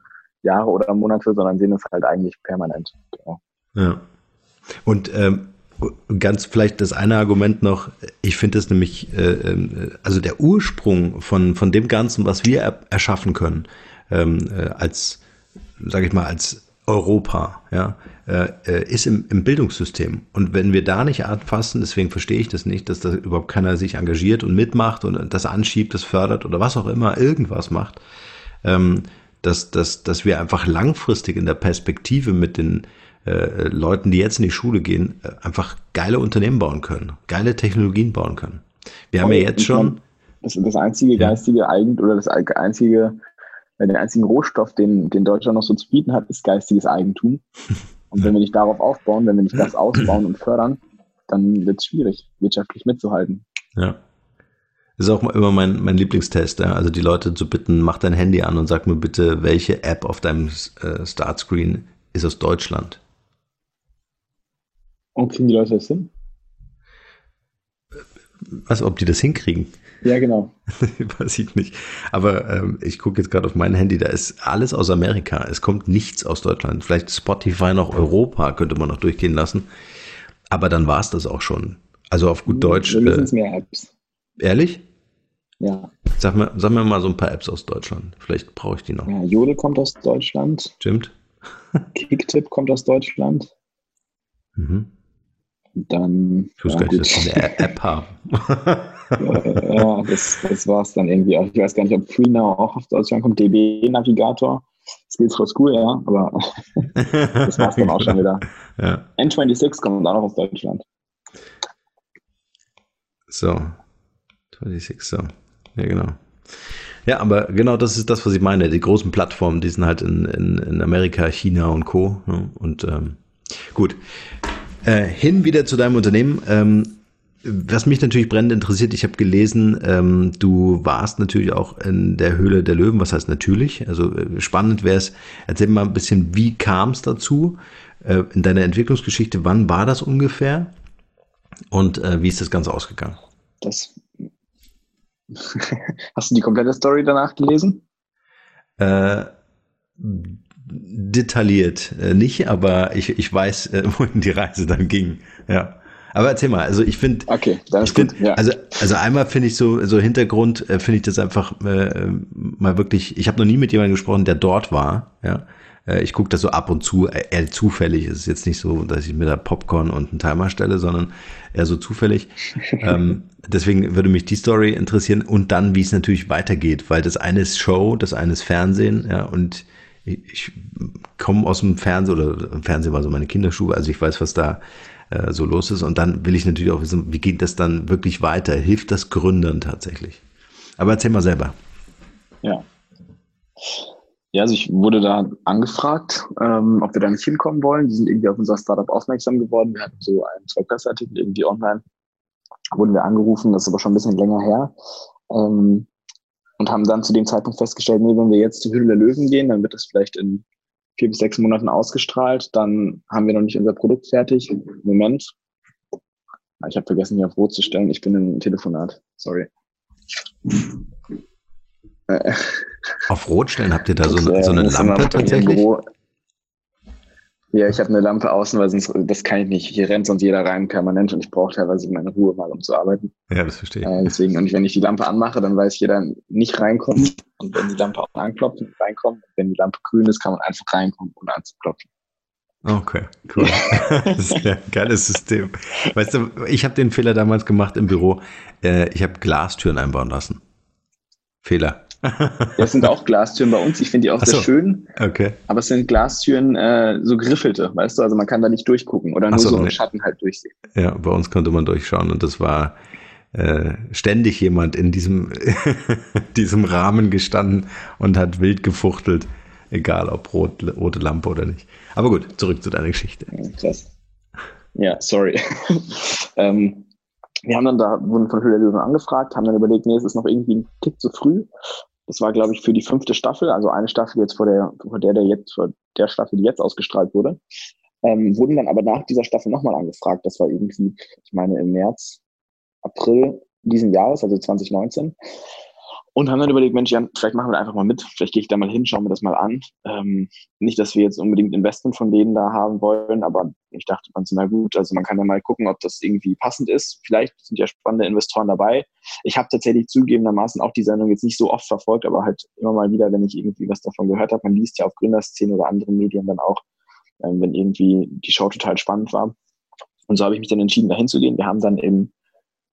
Jahre oder Monate, sondern sehen es halt eigentlich permanent. Genau. Ja. Und ähm, ganz vielleicht das eine Argument noch, ich finde es nämlich, äh, ähm, also der Ursprung von, von dem Ganzen, was wir er erschaffen können, ähm, äh, als, sage ich mal, als Europa, ja, äh, äh, ist im, im Bildungssystem. Und wenn wir da nicht anfassen, deswegen verstehe ich das nicht, dass da überhaupt keiner sich engagiert und mitmacht und das anschiebt, das fördert oder was auch immer, irgendwas macht, ähm, dass, dass, dass wir einfach langfristig in der Perspektive mit den äh, Leuten, die jetzt in die Schule gehen, äh, einfach geile Unternehmen bauen können, geile Technologien bauen können. Wir haben ja jetzt schon. Das, das einzige ja. geistige Eigen oder das einzige, äh, den einzigen Rohstoff, den, den Deutschland noch so zu bieten hat, ist geistiges Eigentum. Und wenn wir nicht darauf aufbauen, wenn wir nicht das ausbauen und fördern, dann wird es schwierig, wirtschaftlich mitzuhalten. Ja. Das ist auch immer mein, mein Lieblingstest, ja? also die Leute zu bitten, mach dein Handy an und sag mir bitte, welche App auf deinem äh, Startscreen ist aus Deutschland. Und kriegen die Leute das hin? Was, ob die das hinkriegen? Ja, genau. Weiß ich nicht. Aber ähm, ich gucke jetzt gerade auf mein Handy, da ist alles aus Amerika. Es kommt nichts aus Deutschland. Vielleicht Spotify noch Europa könnte man noch durchgehen lassen. Aber dann war es das auch schon. Also auf gut Deutsch. Wir äh, mehr Apps. Ehrlich? Ja. Sag mir, sag mir mal so ein paar Apps aus Deutschland. Vielleicht brauche ich die noch. Ja, Jodel kommt aus Deutschland. Stimmt. Kicktip kommt aus Deutschland. Mhm. Dann. Ich wusste ja, gar nicht, dass eine App haben. ja, das, das war es dann irgendwie. Ich weiß gar nicht, ob FreeNow auch auf Deutschland kommt. DB Navigator. Skills for School, ja, aber das war es dann auch schon wieder. Ja. N26 kommt auch noch aus Deutschland. So. 26, so. Ja, genau. Ja, aber genau das ist das, was ich meine. Die großen Plattformen, die sind halt in, in, in Amerika, China und Co. Ne? Und ähm, gut. Äh, hin wieder zu deinem Unternehmen. Ähm, was mich natürlich brennend interessiert, ich habe gelesen, ähm, du warst natürlich auch in der Höhle der Löwen. Was heißt natürlich? Also äh, spannend wäre es, erzähl mal ein bisschen, wie kam es dazu äh, in deiner Entwicklungsgeschichte? Wann war das ungefähr? Und äh, wie ist das Ganze ausgegangen? Das Hast du die komplette Story danach gelesen? Äh, detailliert äh, nicht, aber ich, ich weiß, äh, wohin die Reise dann ging. Ja. Aber erzähl mal, also ich finde, okay, dann ist find, ja. also also einmal finde ich so so Hintergrund äh, finde ich das einfach äh, mal wirklich. Ich habe noch nie mit jemandem gesprochen, der dort war. Ja, äh, ich gucke das so ab und zu, äh, eher zufällig. Es ist jetzt nicht so, dass ich mir da Popcorn und einen Timer stelle, sondern eher so zufällig. ähm, deswegen würde mich die Story interessieren und dann, wie es natürlich weitergeht, weil das eine ist Show, das eine ist Fernsehen, ja, und ich komme aus dem Fernsehen oder im Fernsehen war so meine Kinderschule, also ich weiß, was da äh, so los ist. Und dann will ich natürlich auch wissen, wie geht das dann wirklich weiter? Hilft das Gründern tatsächlich? Aber erzähl mal selber. Ja. Ja, also ich wurde da angefragt, ähm, ob wir da nicht hinkommen wollen. Die sind irgendwie auf unser Startup aufmerksam geworden. Wir hatten so einen, zwei Presseartikel irgendwie online. Wurden wir angerufen, das ist aber schon ein bisschen länger her. Ähm, und haben dann zu dem Zeitpunkt festgestellt, nee, wenn wir jetzt zur Hülle der Löwen gehen, dann wird das vielleicht in vier bis sechs Monaten ausgestrahlt. Dann haben wir noch nicht unser Produkt fertig. Moment. Ich habe vergessen, hier auf Rot zu stellen. Ich bin im Telefonat. Sorry. Auf Rot stellen habt ihr da so, eine, so eine Lampe tatsächlich? Ja, ich habe eine Lampe außen, weil sonst, das kann ich nicht. Hier rennt sonst jeder rein permanent und ich brauche teilweise meine Ruhe mal, um zu arbeiten. Ja, das verstehe ich. Äh, deswegen, und wenn ich die Lampe anmache, dann weiß jeder nicht reinkommt. Und wenn die Lampe auch anklopft, reinkommt. Wenn die Lampe grün ist, kann man einfach reinkommen, ohne anzuklopfen. Okay, cool. das ist ein geiles System. Weißt du, ich habe den Fehler damals gemacht im Büro. Äh, ich habe Glastüren einbauen lassen. Fehler. Das sind auch Glastüren bei uns. Ich finde die auch so, sehr schön. Okay. Aber es sind Glastüren äh, so griffelte, weißt du? Also man kann da nicht durchgucken oder nur so, so nee. Schatten halt durchsehen. Ja, bei uns konnte man durchschauen und das war äh, ständig jemand in diesem, diesem Rahmen gestanden und hat wild gefuchtelt. Egal ob rot, rote Lampe oder nicht. Aber gut, zurück zu deiner Geschichte. Krass. Ja, sorry. ähm, wir haben dann da, wurden von Höhle Löwen angefragt, haben dann überlegt, nee, es ist noch irgendwie ein Tick zu früh. Das war, glaube ich, für die fünfte Staffel, also eine Staffel jetzt vor der, vor der, der jetzt, vor der Staffel, die jetzt ausgestrahlt wurde. Ähm, wurden dann aber nach dieser Staffel nochmal angefragt. Das war irgendwie, ich meine, im März, April diesen Jahres, also 2019. Und haben dann überlegt, Mensch, Jan, vielleicht machen wir einfach mal mit. Vielleicht gehe ich da mal hin, schauen wir das mal an. Ähm, nicht, dass wir jetzt unbedingt Investment von denen da haben wollen, aber ich dachte ganz, na gut, also man kann ja mal gucken, ob das irgendwie passend ist. Vielleicht sind ja spannende Investoren dabei. Ich habe tatsächlich zugegebenermaßen auch die Sendung jetzt nicht so oft verfolgt, aber halt immer mal wieder, wenn ich irgendwie was davon gehört habe. Man liest ja auf Gründerszene oder anderen Medien dann auch, ähm, wenn irgendwie die Show total spannend war. Und so habe ich mich dann entschieden, da hinzugehen. Wir haben dann im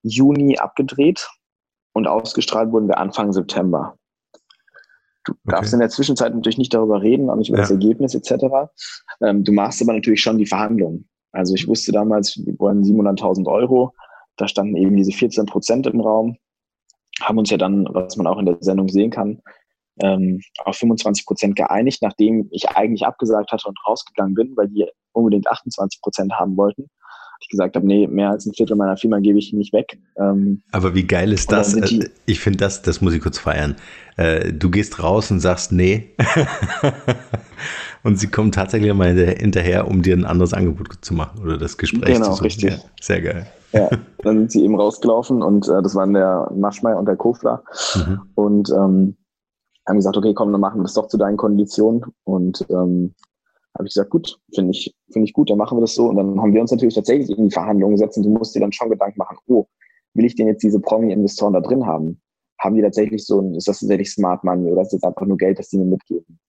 Juni abgedreht und ausgestrahlt wurden wir Anfang September. Du okay. darfst in der Zwischenzeit natürlich nicht darüber reden, auch nicht über ja. das Ergebnis etc. Ähm, du machst aber natürlich schon die Verhandlungen. Also ich wusste damals, wir wollen 700.000 Euro. Da standen eben diese 14 Prozent im Raum. Haben uns ja dann, was man auch in der Sendung sehen kann, ähm, auf 25 Prozent geeinigt, nachdem ich eigentlich abgesagt hatte und rausgegangen bin, weil die unbedingt 28 Prozent haben wollten ich gesagt habe, nee, mehr als ein Viertel meiner Firma gebe ich nicht weg. Ähm, Aber wie geil ist das? Äh, ich finde das, das muss ich kurz feiern. Äh, du gehst raus und sagst nee. und sie kommen tatsächlich mal hinterher, um dir ein anderes Angebot zu machen oder das Gespräch genau, zu suchen. richtig. Ja, sehr geil. Ja, dann sind sie eben rausgelaufen und äh, das waren der Maschmeier und der Kofler. Mhm. Und ähm, haben gesagt, okay, komm, dann machen wir das doch zu deinen Konditionen. Und ähm, habe ich gesagt, gut, finde ich, finde ich gut, dann machen wir das so. Und dann haben wir uns natürlich tatsächlich in die Verhandlungen gesetzt und du musst dir dann schon Gedanken machen, oh, will ich denn jetzt diese Promi-Investoren da drin haben? Haben die tatsächlich so ein, ist das tatsächlich Smart Money oder ist das einfach nur Geld, das die mir mitgeben?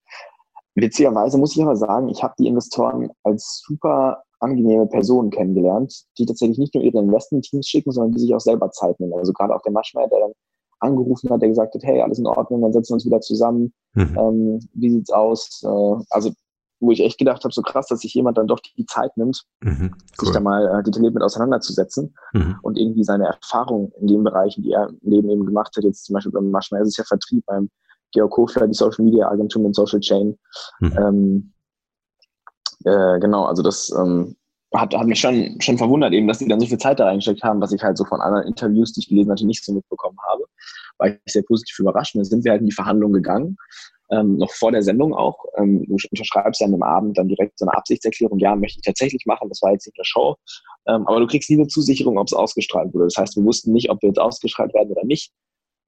Witzigerweise muss ich aber sagen, ich habe die Investoren als super angenehme Personen kennengelernt, die tatsächlich nicht nur ihre Investment-Teams schicken, sondern die sich auch selber Zeit nehmen. Also gerade auch der Maschmeyer, der dann angerufen hat, der gesagt hat, hey, alles in Ordnung, dann setzen wir uns wieder zusammen. Mhm. Ähm, wie sieht's aus? Äh, also wo ich echt gedacht habe, so krass, dass sich jemand dann doch die Zeit nimmt, mhm, cool. sich da mal äh, detailliert mit auseinanderzusetzen mhm. und irgendwie seine Erfahrungen in den Bereichen, die er im Leben eben gemacht hat, jetzt zum Beispiel beim Maschmeyer, ist es ja Vertrieb beim Georg Kofler, die Social Media Agentur mit Social Chain. Mhm. Ähm, äh, genau, also das ähm, hat, hat mich schon, schon verwundert eben, dass die dann so viel Zeit da reingesteckt haben, was ich halt so von anderen Interviews, die ich gelesen hatte, nicht so mitbekommen habe. War ich sehr positiv überrascht. Und dann sind wir halt in die Verhandlungen gegangen ähm, noch vor der Sendung auch. Ähm, du unterschreibst ja an dem Abend dann direkt so eine Absichtserklärung, ja, möchte ich tatsächlich machen, das war jetzt nicht eine Show. Ähm, aber du kriegst nie eine Zusicherung, ob es ausgestrahlt wurde. Das heißt, wir wussten nicht, ob wir jetzt ausgestrahlt werden oder nicht.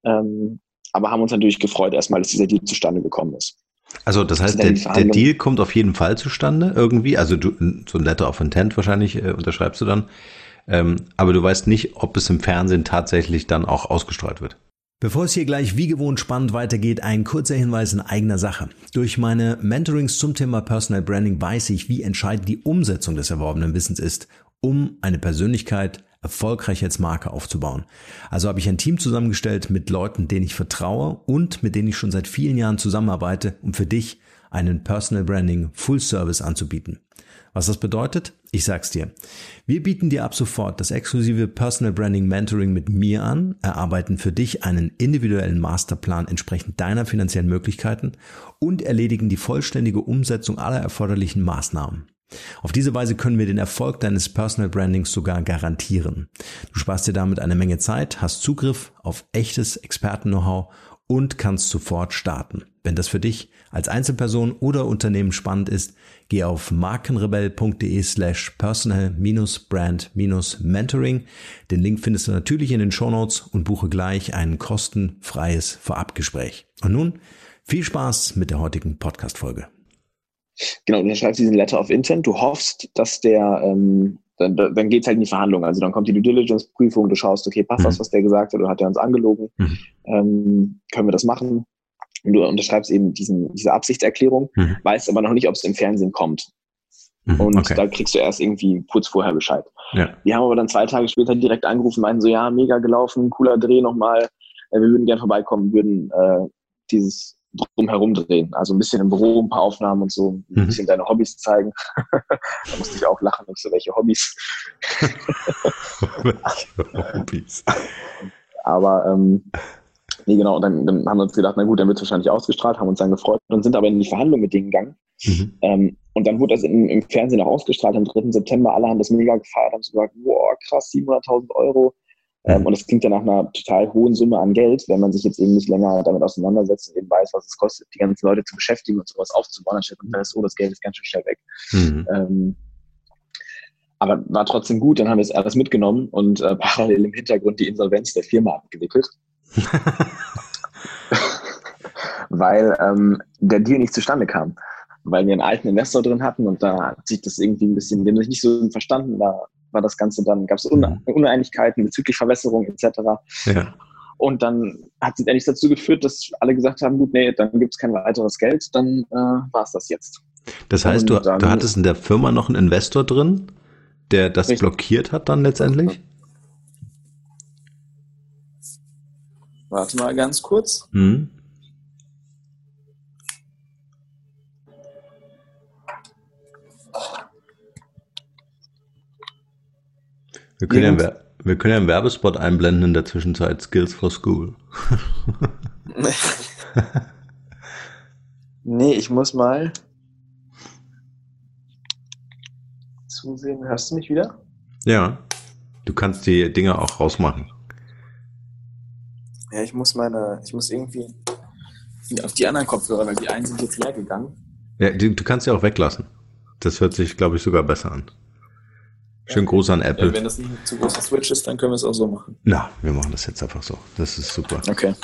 Ähm, aber haben uns natürlich gefreut erstmal, dass dieser Deal zustande gekommen ist. Also das heißt, der, der, Deal kommt auf jeden Fall zustande irgendwie. Also du, so ein Letter of Intent wahrscheinlich äh, unterschreibst du dann. Ähm, aber du weißt nicht, ob es im Fernsehen tatsächlich dann auch ausgestrahlt wird. Bevor es hier gleich wie gewohnt spannend weitergeht, ein kurzer Hinweis in eigener Sache. Durch meine Mentorings zum Thema Personal Branding weiß ich, wie entscheidend die Umsetzung des erworbenen Wissens ist, um eine Persönlichkeit erfolgreich als Marke aufzubauen. Also habe ich ein Team zusammengestellt mit Leuten, denen ich vertraue und mit denen ich schon seit vielen Jahren zusammenarbeite, um für dich einen Personal Branding Full Service anzubieten. Was das bedeutet? Ich sag's dir. Wir bieten dir ab sofort das exklusive Personal Branding Mentoring mit mir an, erarbeiten für dich einen individuellen Masterplan entsprechend deiner finanziellen Möglichkeiten und erledigen die vollständige Umsetzung aller erforderlichen Maßnahmen. Auf diese Weise können wir den Erfolg deines Personal Brandings sogar garantieren. Du sparst dir damit eine Menge Zeit, hast Zugriff auf echtes Experten-Know-how und kannst sofort starten. Wenn das für dich als Einzelperson oder Unternehmen spannend ist, geh auf markenrebell.de slash personal-brand-mentoring. Den Link findest du natürlich in den Shownotes und buche gleich ein kostenfreies Vorabgespräch. Und nun viel Spaß mit der heutigen Podcast-Folge. Genau, du schreibst diesen Letter of Intent. Du hoffst, dass der ähm, dann, dann geht es halt in die Verhandlung. Also dann kommt die Due Diligence-Prüfung, du schaust, okay, passt mhm. das, was der gesagt hat, oder hat er uns angelogen? Mhm. Ähm, können wir das machen? Und du unterschreibst eben diesen, diese Absichtserklärung, mhm. weißt aber noch nicht, ob es im Fernsehen kommt. Mhm, und okay. da kriegst du erst irgendwie kurz vorher Bescheid. Ja. Die haben aber dann zwei Tage später direkt angerufen, meinten so, ja, mega gelaufen, cooler Dreh nochmal, äh, wir würden gerne vorbeikommen, würden äh, dieses drumherum drehen. Also ein bisschen im Büro, ein paar Aufnahmen und so, ein mhm. bisschen deine Hobbys zeigen. da musste ich auch lachen, nicht so welche Hobbys. welche Hobbys? Aber ähm, nee, genau, und dann, dann haben wir uns gedacht, na gut, dann wird es wahrscheinlich ausgestrahlt, haben uns dann gefreut und sind aber in die Verhandlung mit denen gegangen. Mhm. Ähm, und dann wurde das in, im Fernsehen auch ausgestrahlt am 3. September. Alle haben das mega gefeiert, haben so gesagt, boah, krass, 700.000 Euro. Ähm, und das klingt ja nach einer total hohen Summe an Geld, wenn man sich jetzt eben nicht länger damit auseinandersetzt und eben weiß, was es kostet, die ganzen Leute zu beschäftigen und sowas aufzubauen, dann stellt man fest, oh, das Geld ist ganz schön schnell weg. Mhm. Ähm, aber war trotzdem gut, dann haben wir es alles mitgenommen und äh, parallel im Hintergrund die Insolvenz der Firma abgewickelt. Weil ähm, der Deal nicht zustande kam. Weil wir einen alten Investor drin hatten und da hat sich das irgendwie ein bisschen, wir haben nicht so verstanden, da war das Ganze dann, gab es mhm. Uneinigkeiten bezüglich Verwässerung etc. Ja. Und dann hat es endlich dazu geführt, dass alle gesagt haben, gut, nee, dann gibt es kein weiteres Geld, dann äh, war es das jetzt. Das heißt, du, dann, du hattest in der Firma noch einen Investor drin, der das richtig. blockiert hat dann letztendlich? Warte mal ganz kurz. Mhm. Wir können, ja, wir können ja einen Werbespot einblenden in der Zwischenzeit. Skills for School. nee, ich muss mal zusehen. Hörst du mich wieder? Ja. Du kannst die Dinge auch rausmachen. Ja, ich muss meine, ich muss irgendwie auf die anderen Kopfhörer, weil die einen sind jetzt leer gegangen. Ja, du, du kannst sie auch weglassen. Das hört sich, glaube ich, sogar besser an. Schönen Gruß an Apple. Ja, wenn das nicht ein zu großer Switch ist, dann können wir es auch so machen. Na, wir machen das jetzt einfach so. Das ist super. Okay.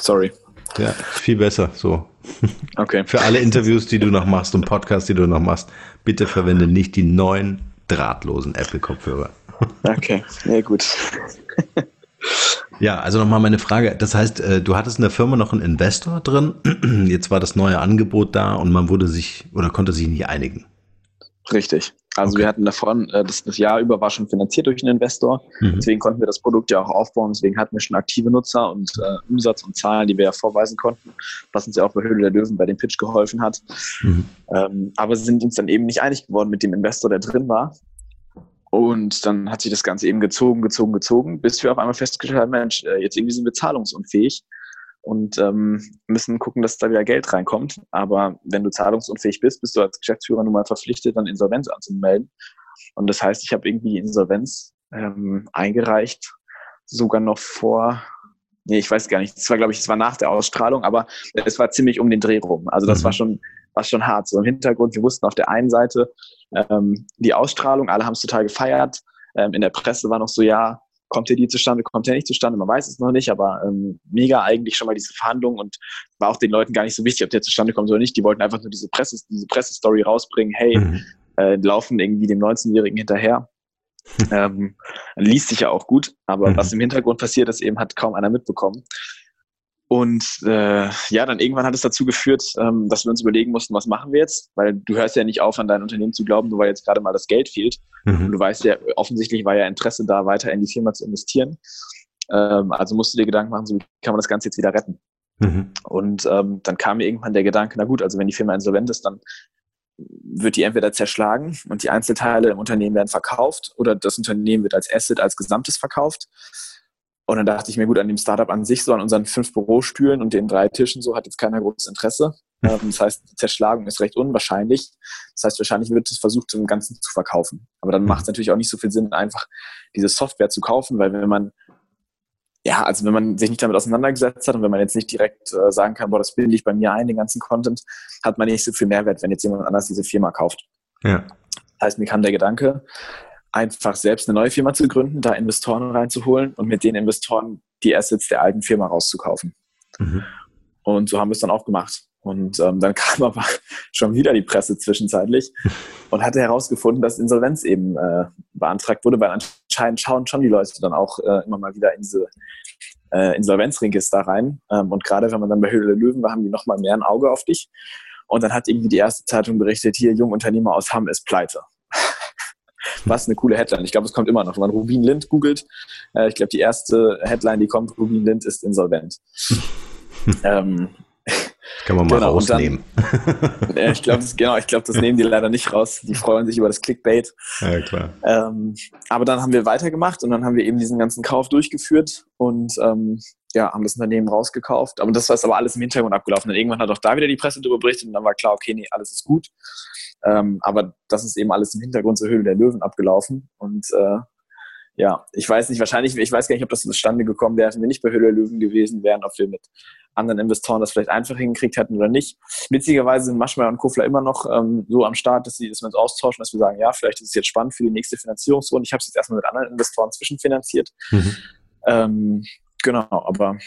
Sorry. Ja, viel besser so. Okay. Für alle Interviews, die du noch machst und Podcasts, die du noch machst, bitte verwende nicht die neuen drahtlosen Apple-Kopfhörer. Okay, ja gut. Ja, also nochmal meine Frage. Das heißt, äh, du hattest in der Firma noch einen Investor drin. Jetzt war das neue Angebot da und man wurde sich oder konnte sich nicht einigen. Richtig. Also okay. wir hatten davon, äh, das, das Jahr über war schon finanziert durch einen Investor. Mhm. Deswegen konnten wir das Produkt ja auch aufbauen. Deswegen hatten wir schon aktive Nutzer und äh, Umsatz und Zahlen, die wir ja vorweisen konnten, was uns ja auch bei Höhle der Löwen bei dem Pitch geholfen hat. Mhm. Ähm, aber sind uns dann eben nicht einig geworden mit dem Investor, der drin war. Und dann hat sich das Ganze eben gezogen, gezogen, gezogen, bis wir auf einmal festgestellt haben, Mensch, äh, jetzt irgendwie sind wir zahlungsunfähig und ähm, müssen gucken, dass da wieder Geld reinkommt. Aber wenn du zahlungsunfähig bist, bist du als Geschäftsführer nun mal verpflichtet, dann Insolvenz anzumelden. Und das heißt, ich habe irgendwie die Insolvenz ähm, eingereicht, sogar noch vor, nee, ich weiß gar nicht, es war, glaube ich, es war nach der Ausstrahlung, aber es war ziemlich um den Dreh rum. Also das mhm. war schon, war schon hart. So im Hintergrund, wir wussten auf der einen Seite ähm, die Ausstrahlung, alle haben es total gefeiert. Ähm, in der Presse war noch so, ja, kommt der die zustande, kommt der nicht zustande, man weiß es noch nicht, aber ähm, mega eigentlich schon mal diese Verhandlungen und war auch den Leuten gar nicht so wichtig, ob der zustande kommt oder nicht. Die wollten einfach nur diese Presse, diese Pressestory rausbringen, hey, mhm. äh, laufen irgendwie dem 19-Jährigen hinterher. Ähm, liest sich ja auch gut, aber mhm. was im Hintergrund passiert ist, eben hat kaum einer mitbekommen. Und äh, ja, dann irgendwann hat es dazu geführt, ähm, dass wir uns überlegen mussten, was machen wir jetzt? Weil du hörst ja nicht auf, an dein Unternehmen zu glauben, nur weil jetzt gerade mal das Geld fehlt. Mhm. Und du weißt ja, offensichtlich war ja Interesse da, weiter in die Firma zu investieren. Ähm, also musst du dir Gedanken machen, so wie kann man das Ganze jetzt wieder retten? Mhm. Und ähm, dann kam mir irgendwann der Gedanke, na gut, also wenn die Firma insolvent ist, dann wird die entweder zerschlagen und die Einzelteile im Unternehmen werden verkauft oder das Unternehmen wird als Asset, als Gesamtes verkauft. Und dann dachte ich mir, gut, an dem Startup an sich, so an unseren fünf Bürostühlen und den drei Tischen, so hat jetzt keiner großes Interesse. Hm. Ähm, das heißt, die Zerschlagung ist recht unwahrscheinlich. Das heißt, wahrscheinlich wird es versucht, im Ganzen zu verkaufen. Aber dann hm. macht es natürlich auch nicht so viel Sinn, einfach diese Software zu kaufen, weil wenn man, ja, also wenn man sich nicht damit auseinandergesetzt hat und wenn man jetzt nicht direkt äh, sagen kann, boah, das bilde ich bei mir ein, den ganzen Content, hat man nicht so viel Mehrwert, wenn jetzt jemand anders diese Firma kauft. Ja. Das heißt, mir kam der Gedanke, einfach selbst eine neue Firma zu gründen, da Investoren reinzuholen und mit den Investoren die Assets der alten Firma rauszukaufen. Mhm. Und so haben wir es dann auch gemacht. Und ähm, dann kam aber schon wieder die Presse zwischenzeitlich und hatte herausgefunden, dass Insolvenz eben äh, beantragt wurde, weil anscheinend schauen schon die Leute dann auch äh, immer mal wieder in diese äh, Insolvenzregister rein. Ähm, und gerade wenn man dann bei Höhle der Löwen war, haben die nochmal mehr ein Auge auf dich. Und dann hat irgendwie die erste Zeitung berichtet, hier, Jungunternehmer aus Hamm ist pleite. Was eine coole Headline. Ich glaube, es kommt immer noch. Wenn man Rubin Lind googelt, äh, ich glaube, die erste Headline, die kommt, Rubin Lind ist insolvent. ähm, kann man mal genau, rausnehmen. Dann, ja, ich glaube, genau, ich glaube, das nehmen die leider nicht raus. Die freuen sich über das Clickbait. Ja, klar. Ähm, aber dann haben wir weitergemacht und dann haben wir eben diesen ganzen Kauf durchgeführt und ähm, ja, haben das Unternehmen rausgekauft. Aber das war aber alles im Hintergrund abgelaufen. Und irgendwann hat auch da wieder die Presse darüber berichtet und dann war klar, okay, nee, alles ist gut. Ähm, aber das ist eben alles im Hintergrund zur Höhle der Löwen abgelaufen. Und äh, ja, ich weiß nicht, wahrscheinlich, ich weiß gar nicht, ob das zustande gekommen wäre, wenn wir nicht bei Höhle Löwen gewesen wären, ob wir mit anderen Investoren das vielleicht einfach hingekriegt hätten oder nicht. Witzigerweise sind Maschmeyer und Kofler immer noch ähm, so am Start, dass, sie, dass wir uns austauschen, dass wir sagen, ja, vielleicht ist es jetzt spannend für die nächste Finanzierungsrunde. Ich habe es jetzt erstmal mit anderen Investoren zwischenfinanziert. Mhm. Ähm, genau, aber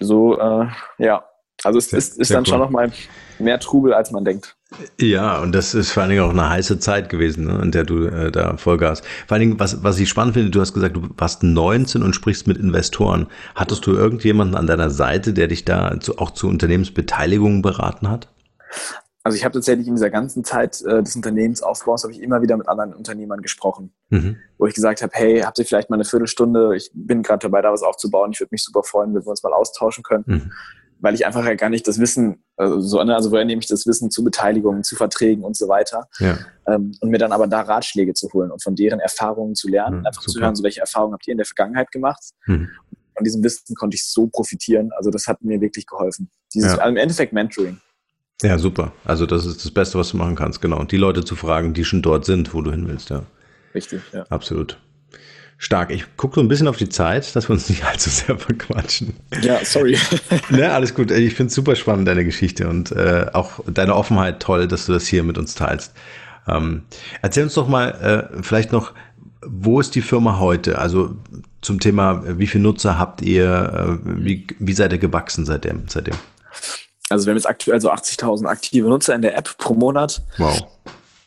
so, äh, ja, also es ist, ist dann cool. schon nochmal mehr Trubel, als man denkt. Ja, und das ist vor allen Dingen auch eine heiße Zeit gewesen, ne, in der du äh, da Vollgas. Vor allen Dingen, was, was ich spannend finde, du hast gesagt, du warst 19 und sprichst mit Investoren. Hattest du irgendjemanden an deiner Seite, der dich da zu, auch zu Unternehmensbeteiligungen beraten hat? Also ich habe tatsächlich in dieser ganzen Zeit äh, des Unternehmensaufbaus habe ich immer wieder mit anderen Unternehmern gesprochen, mhm. wo ich gesagt habe, hey, habt ihr vielleicht mal eine Viertelstunde? Ich bin gerade dabei, da was aufzubauen. Ich würde mich super freuen, wenn wir uns mal austauschen können. Mhm weil ich einfach ja gar nicht das Wissen, also, so, ne, also woher nehme ich das Wissen zu Beteiligungen, zu Verträgen und so weiter. Ja. Ähm, und mir dann aber da Ratschläge zu holen und von deren Erfahrungen zu lernen, mhm, einfach super. zu hören, so welche Erfahrungen habt ihr in der Vergangenheit gemacht. Mhm. Von diesem Wissen konnte ich so profitieren. Also das hat mir wirklich geholfen. Dieses, ja. also im Endeffekt Mentoring. Ja, super. Also das ist das Beste, was du machen kannst, genau. Und die Leute zu fragen, die schon dort sind, wo du hin willst, ja. Richtig, ja. Absolut. Stark. Ich gucke so ein bisschen auf die Zeit, dass wir uns nicht allzu sehr verquatschen. Ja, sorry. ne, alles gut. Ich finde es super spannend, deine Geschichte und äh, auch deine Offenheit toll, dass du das hier mit uns teilst. Ähm, erzähl uns doch mal äh, vielleicht noch, wo ist die Firma heute? Also zum Thema, wie viele Nutzer habt ihr? Äh, wie, wie seid ihr gewachsen seitdem? seitdem? Also wir haben jetzt aktuell so 80.000 aktive Nutzer in der App pro Monat. Wow.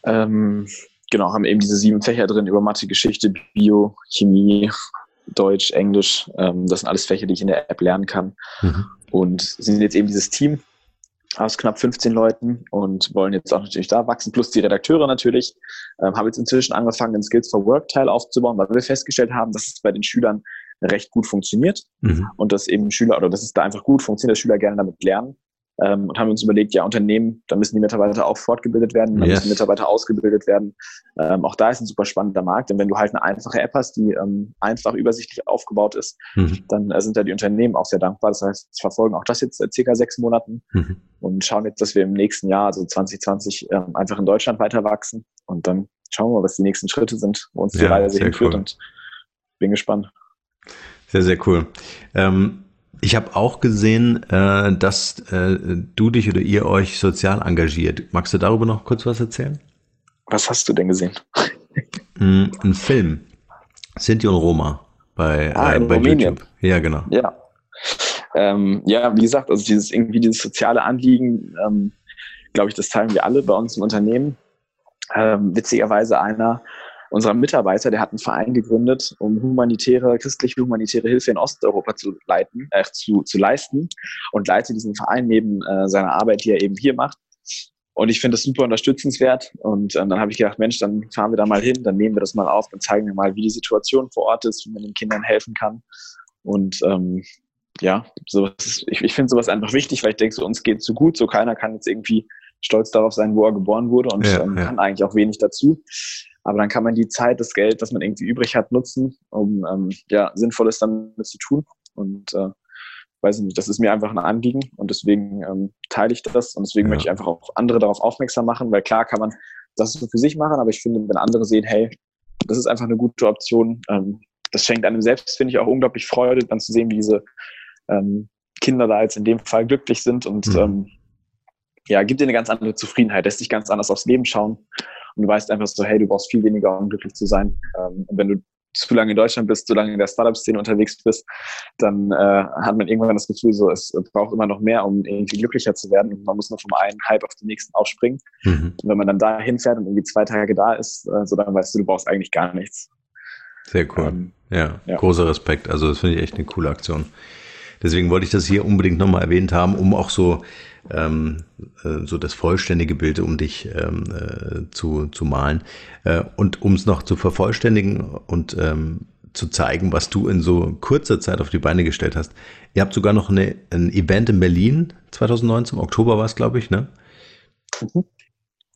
Ähm, genau, haben eben diese sieben Fächer drin über Mathe, Geschichte, Bio, Chemie, Deutsch, Englisch. Ähm, das sind alles Fächer, die ich in der App lernen kann. Mhm. Und sind jetzt eben dieses Team aus knapp 15 Leuten und wollen jetzt auch natürlich da wachsen, plus die Redakteure natürlich. Ähm, haben jetzt inzwischen angefangen, den Skills for Work Teil aufzubauen, weil wir festgestellt haben, dass es bei den Schülern recht gut funktioniert mhm. und dass eben Schüler oder dass es da einfach gut funktioniert, dass Schüler gerne damit lernen ähm, und haben uns überlegt, ja, Unternehmen, da müssen die Mitarbeiter auch fortgebildet werden, da yes. müssen Mitarbeiter ausgebildet werden. Ähm, auch da ist ein super spannender Markt, denn wenn du halt eine einfache App hast, die ähm, einfach übersichtlich aufgebaut ist, mhm. dann äh, sind da die Unternehmen auch sehr dankbar. Das heißt, sie verfolgen auch das jetzt seit circa sechs Monaten mhm. und schauen jetzt, dass wir im nächsten Jahr, also 2020, ähm, einfach in Deutschland weiter wachsen und dann schauen wir mal, was die nächsten Schritte sind, wo uns die ja, Reise hinführt cool. und bin gespannt. Sehr, sehr cool. Ähm, ich habe auch gesehen, äh, dass äh, du dich oder ihr euch sozial engagiert. Magst du darüber noch kurz was erzählen? Was hast du denn gesehen? Mm, ein Film. Sinti und Roma bei, ah, äh, bei YouTube. Ja, genau. Ja. Ähm, ja, wie gesagt, also dieses irgendwie dieses soziale Anliegen, ähm, glaube ich, das teilen wir alle bei uns im Unternehmen. Ähm, witzigerweise einer unserer Mitarbeiter, der hat einen Verein gegründet, um humanitäre, christliche humanitäre Hilfe in Osteuropa zu leiten, äh, zu, zu leisten und leitet diesen Verein neben äh, seiner Arbeit, die er eben hier macht. Und ich finde das super unterstützenswert. Und ähm, dann habe ich gedacht, Mensch, dann fahren wir da mal hin, dann nehmen wir das mal auf, dann zeigen wir mal, wie die Situation vor Ort ist, wie man den Kindern helfen kann. Und ähm, ja, sowas, ich, ich finde sowas einfach wichtig, weil ich denke, so uns geht es so gut, so keiner kann jetzt irgendwie stolz darauf sein, wo er geboren wurde und ja, ähm, ja. kann eigentlich auch wenig dazu. Aber dann kann man die Zeit, das Geld, das man irgendwie übrig hat, nutzen, um ähm, ja, Sinnvolles damit zu tun. Und äh, weiß ich nicht, das ist mir einfach ein Anliegen und deswegen ähm, teile ich das und deswegen ja. möchte ich einfach auch andere darauf aufmerksam machen, weil klar kann man das so für sich machen, aber ich finde, wenn andere sehen, hey, das ist einfach eine gute Option, ähm, das schenkt einem selbst, finde ich, auch unglaublich Freude, dann zu sehen, wie diese ähm, Kinder da jetzt in dem Fall glücklich sind und mhm. ähm, ja, gibt dir eine ganz andere Zufriedenheit, lässt dich ganz anders aufs Leben schauen und du weißt einfach so, hey, du brauchst viel weniger, um glücklich zu sein. Ähm, und wenn du zu lange in Deutschland bist, zu lange in der Startup-Szene unterwegs bist, dann äh, hat man irgendwann das Gefühl, so es braucht immer noch mehr, um irgendwie glücklicher zu werden. Und man muss noch vom einen Hype auf den nächsten aufspringen. Mhm. Und wenn man dann da hinfährt und irgendwie zwei Tage da ist, äh, so dann weißt du, du brauchst eigentlich gar nichts. Sehr cool. Ähm, ja, ja, großer Respekt. Also das finde ich echt eine coole Aktion. Deswegen wollte ich das hier unbedingt nochmal erwähnt haben, um auch so ähm, äh, so das vollständige Bild um dich ähm, äh, zu, zu malen. Äh, und um es noch zu vervollständigen und ähm, zu zeigen, was du in so kurzer Zeit auf die Beine gestellt hast. Ihr habt sogar noch eine, ein Event in Berlin 2019, im Oktober war es, glaube ich, ne? Mhm.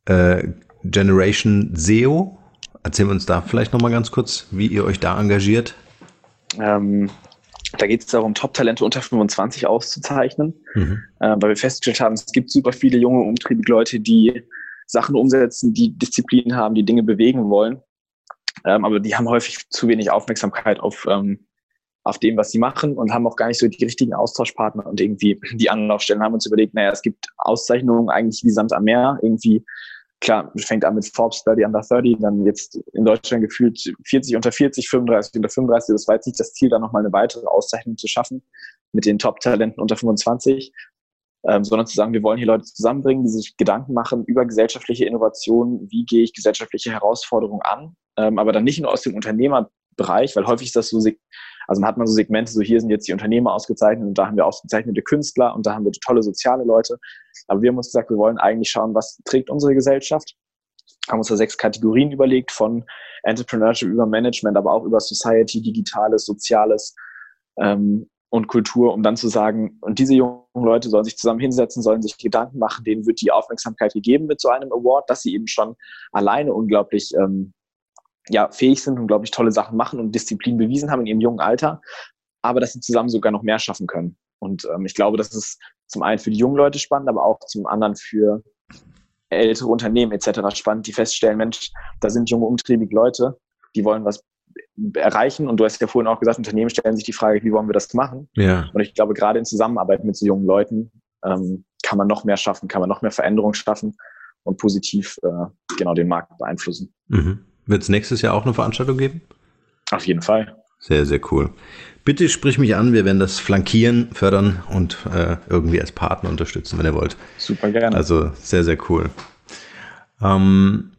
Äh, Generation SEO. Erzählen wir uns da vielleicht nochmal ganz kurz, wie ihr euch da engagiert. Ähm, da geht es darum, Top-Talente unter 25 auszuzeichnen, mhm. äh, weil wir festgestellt haben, es gibt super viele junge, umtriebige Leute, die Sachen umsetzen, die Disziplin haben, die Dinge bewegen wollen. Ähm, aber die haben häufig zu wenig Aufmerksamkeit auf, ähm, auf dem, was sie machen und haben auch gar nicht so die richtigen Austauschpartner und irgendwie die Anlaufstellen haben uns überlegt, naja, es gibt Auszeichnungen eigentlich Sand am Meer, irgendwie klar, fängt an mit Forbes 30 under 30, dann jetzt in Deutschland gefühlt 40 unter 40, 35 unter 35. Das war jetzt nicht das Ziel, da nochmal eine weitere Auszeichnung zu schaffen mit den Top-Talenten unter 25, ähm, sondern zu sagen, wir wollen hier Leute zusammenbringen, die sich Gedanken machen über gesellschaftliche Innovationen, wie gehe ich gesellschaftliche Herausforderungen an, ähm, aber dann nicht nur aus dem Unternehmerbereich, weil häufig ist das so, also hat man so Segmente, so hier sind jetzt die Unternehmer ausgezeichnet und da haben wir ausgezeichnete Künstler und da haben wir tolle soziale Leute. Aber wir haben uns gesagt, wir wollen eigentlich schauen, was trägt unsere Gesellschaft. Haben uns da sechs Kategorien überlegt, von Entrepreneurship über Management, aber auch über Society, Digitales, Soziales ähm, und Kultur, um dann zu sagen, und diese jungen Leute sollen sich zusammen hinsetzen, sollen sich Gedanken machen, denen wird die Aufmerksamkeit gegeben mit so einem Award, dass sie eben schon alleine unglaublich ähm, ja, fähig sind und, glaube ich, tolle Sachen machen und Disziplin bewiesen haben in ihrem jungen Alter, aber dass sie zusammen sogar noch mehr schaffen können. Und ähm, ich glaube, das ist zum einen für die jungen Leute spannend, aber auch zum anderen für ältere Unternehmen etc. spannend, die feststellen, Mensch, da sind junge, umtriebige Leute, die wollen was erreichen. Und du hast ja vorhin auch gesagt, Unternehmen stellen sich die Frage, wie wollen wir das machen? Ja. Und ich glaube, gerade in Zusammenarbeit mit so jungen Leuten ähm, kann man noch mehr schaffen, kann man noch mehr Veränderungen schaffen und positiv äh, genau den Markt beeinflussen. Mhm. Wird es nächstes Jahr auch eine Veranstaltung geben? Auf jeden Fall. Sehr, sehr cool. Bitte sprich mich an, wir werden das flankieren, fördern und äh, irgendwie als Partner unterstützen, wenn ihr wollt. Super gerne. Also sehr, sehr cool. Ähm,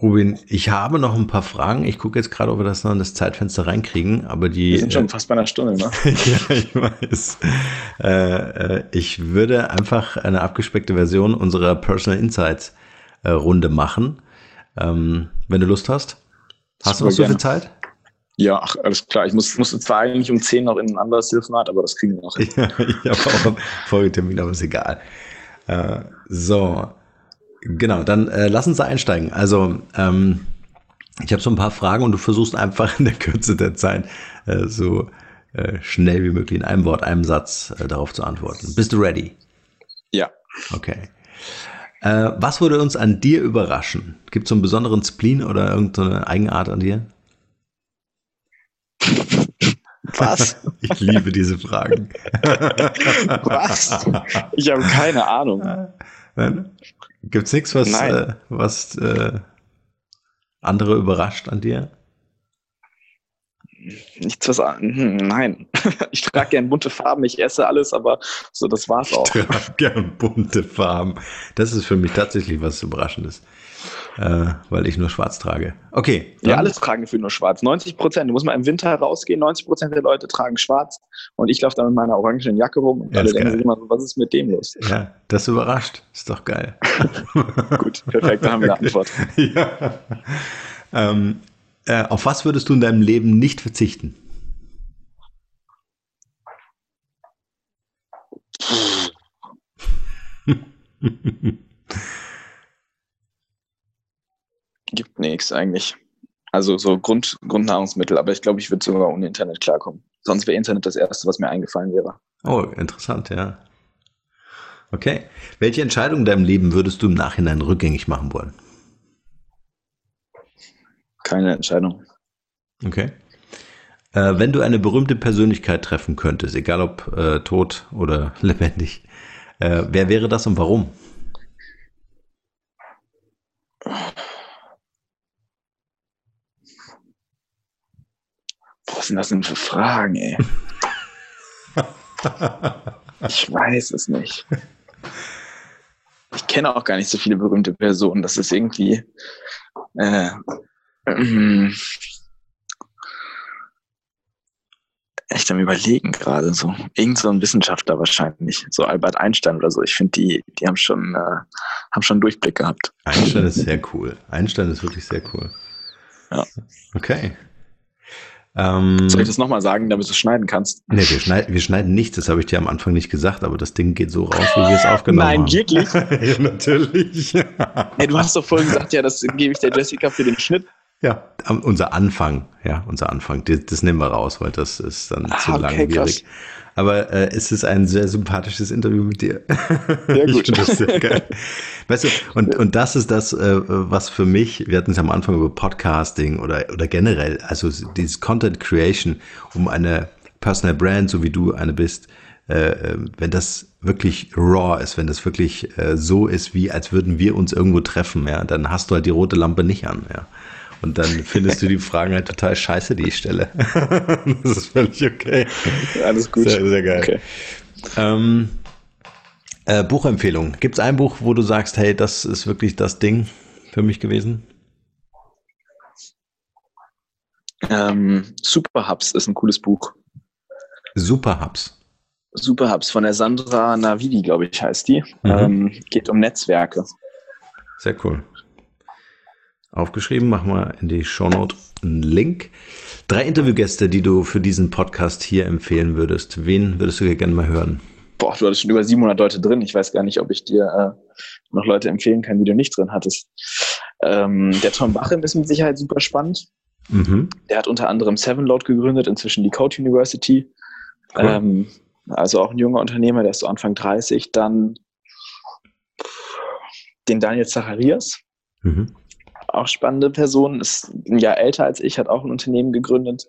Rubin, ich habe noch ein paar Fragen. Ich gucke jetzt gerade, ob wir das noch in das Zeitfenster reinkriegen, aber die. Wir sind schon äh, fast bei einer Stunde, ne? ja, ich weiß. Äh, äh, ich würde einfach eine abgespeckte Version unserer Personal Insights äh, Runde machen. Ähm, wenn du Lust hast. Hast Super du noch so gerne. viel Zeit? Ja, ach, alles klar. Ich muss, musste zwar eigentlich um 10 noch in ein anderes Telefonat, aber das kriegen wir noch hin. ja, ich habe auch einen Folgetermin, aber ist egal. Äh, so, genau, dann äh, lass uns da einsteigen. Also, ähm, ich habe so ein paar Fragen und du versuchst einfach in der Kürze der Zeit äh, so äh, schnell wie möglich in einem Wort, einem Satz äh, darauf zu antworten. Bist du ready? Ja. Okay. Äh, was würde uns an dir überraschen? Gibt es so einen besonderen Spleen oder irgendeine Eigenart an dir? Was? Ich liebe diese Fragen. Was? Ich habe keine Ahnung. Gibt es nichts, was, äh, was äh, andere überrascht an dir? Nichts was an. Hm, nein. Ich trage gern bunte Farben, ich esse alles, aber so, das war's auch. Ich trage gern bunte Farben. Das ist für mich tatsächlich was Überraschendes. Äh, weil ich nur schwarz trage. Okay. Ja, alles tragen für nur schwarz. 90 Prozent. Du musst mal im Winter rausgehen. 90 Prozent der Leute tragen schwarz. Und ich laufe da mit meiner orangenen Jacke rum. Und alle denken sich immer so, was ist mit dem los? Ja, das überrascht. Ist doch geil. Gut, perfekt. Da haben wir eine Antwort. ja. Ähm, äh, auf was würdest du in deinem Leben nicht verzichten? Gibt nichts eigentlich. Also so Grund, Grundnahrungsmittel, aber ich glaube, ich würde sogar ohne Internet klarkommen. Sonst wäre Internet das Erste, was mir eingefallen wäre. Oh, interessant, ja. Okay. Welche Entscheidung in deinem Leben würdest du im Nachhinein rückgängig machen wollen? Keine Entscheidung. Okay. Äh, wenn du eine berühmte Persönlichkeit treffen könntest, egal ob äh, tot oder lebendig, äh, wer wäre das und warum? Was sind das denn für Fragen, ey? ich weiß es nicht. Ich kenne auch gar nicht so viele berühmte Personen. Das ist irgendwie. Äh, ähm, echt am überlegen gerade so. Irgend so ein Wissenschaftler wahrscheinlich, so Albert Einstein oder so. Ich finde, die, die haben schon, äh, haben schon Durchblick gehabt. Einstein ist sehr cool. Einstein ist wirklich sehr cool. Ja. Okay. Ähm, Soll ich das nochmal sagen, damit du es schneiden kannst? Nee, wir schneiden, wir schneiden nichts, das habe ich dir am Anfang nicht gesagt, aber das Ding geht so raus, wie wir es aufgenommen Nein, haben. Nein, wirklich? ja, natürlich. hey, du hast doch vorhin gesagt, ja, das gebe ich der Jessica für den Schnitt. Ja, unser Anfang, ja, unser Anfang. Das, das nehmen wir raus, weil das ist dann ah, zu okay, langwierig. Krass. Aber äh, es ist ein sehr sympathisches Interview mit dir. Sehr gut. ich das sehr geil. Weißt du, und, und das ist das, äh, was für mich, wir hatten es am Anfang über Podcasting oder, oder generell, also dieses Content Creation, um eine Personal Brand, so wie du eine bist, äh, äh, wenn das wirklich raw ist, wenn das wirklich äh, so ist, wie als würden wir uns irgendwo treffen, ja, dann hast du halt die rote Lampe nicht an, ja. Und dann findest du die Fragen halt total scheiße, die ich stelle. das ist völlig okay. Alles gut. Sehr, sehr geil. Okay. Ähm, äh, Buchempfehlung. Gibt es ein Buch, wo du sagst, hey, das ist wirklich das Ding für mich gewesen? Ähm, Superhubs ist ein cooles Buch. Superhubs. Superhubs von der Sandra Navidi, glaube ich, heißt die. Mhm. Ähm, geht um Netzwerke. Sehr cool aufgeschrieben. Machen wir in die Shownote einen Link. Drei Interviewgäste, die du für diesen Podcast hier empfehlen würdest. Wen würdest du gerne mal hören? Boah, du hattest schon über 700 Leute drin. Ich weiß gar nicht, ob ich dir äh, noch Leute empfehlen kann, die du nicht drin hattest. Ähm, der Tom Bachem ist mit Sicherheit super spannend. Mhm. Der hat unter anderem Sevenload gegründet, inzwischen die Code University. Cool. Ähm, also auch ein junger Unternehmer, der ist so Anfang 30. Dann den Daniel Zacharias. Mhm auch spannende Person, ist ein Jahr älter als ich, hat auch ein Unternehmen gegründet.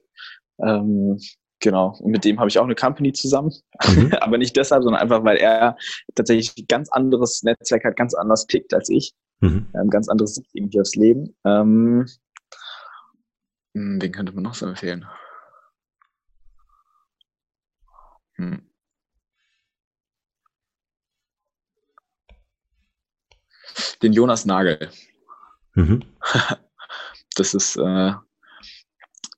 Ähm, genau, und mit dem habe ich auch eine Company zusammen. Mhm. Aber nicht deshalb, sondern einfach, weil er tatsächlich ein ganz anderes Netzwerk hat, ganz anders tickt als ich. Mhm. Ähm, ganz anderes Sicht irgendwie aufs Leben. Ähm, hm, wen könnte man noch so empfehlen? Hm. Den Jonas Nagel. Mhm. Das ist, äh,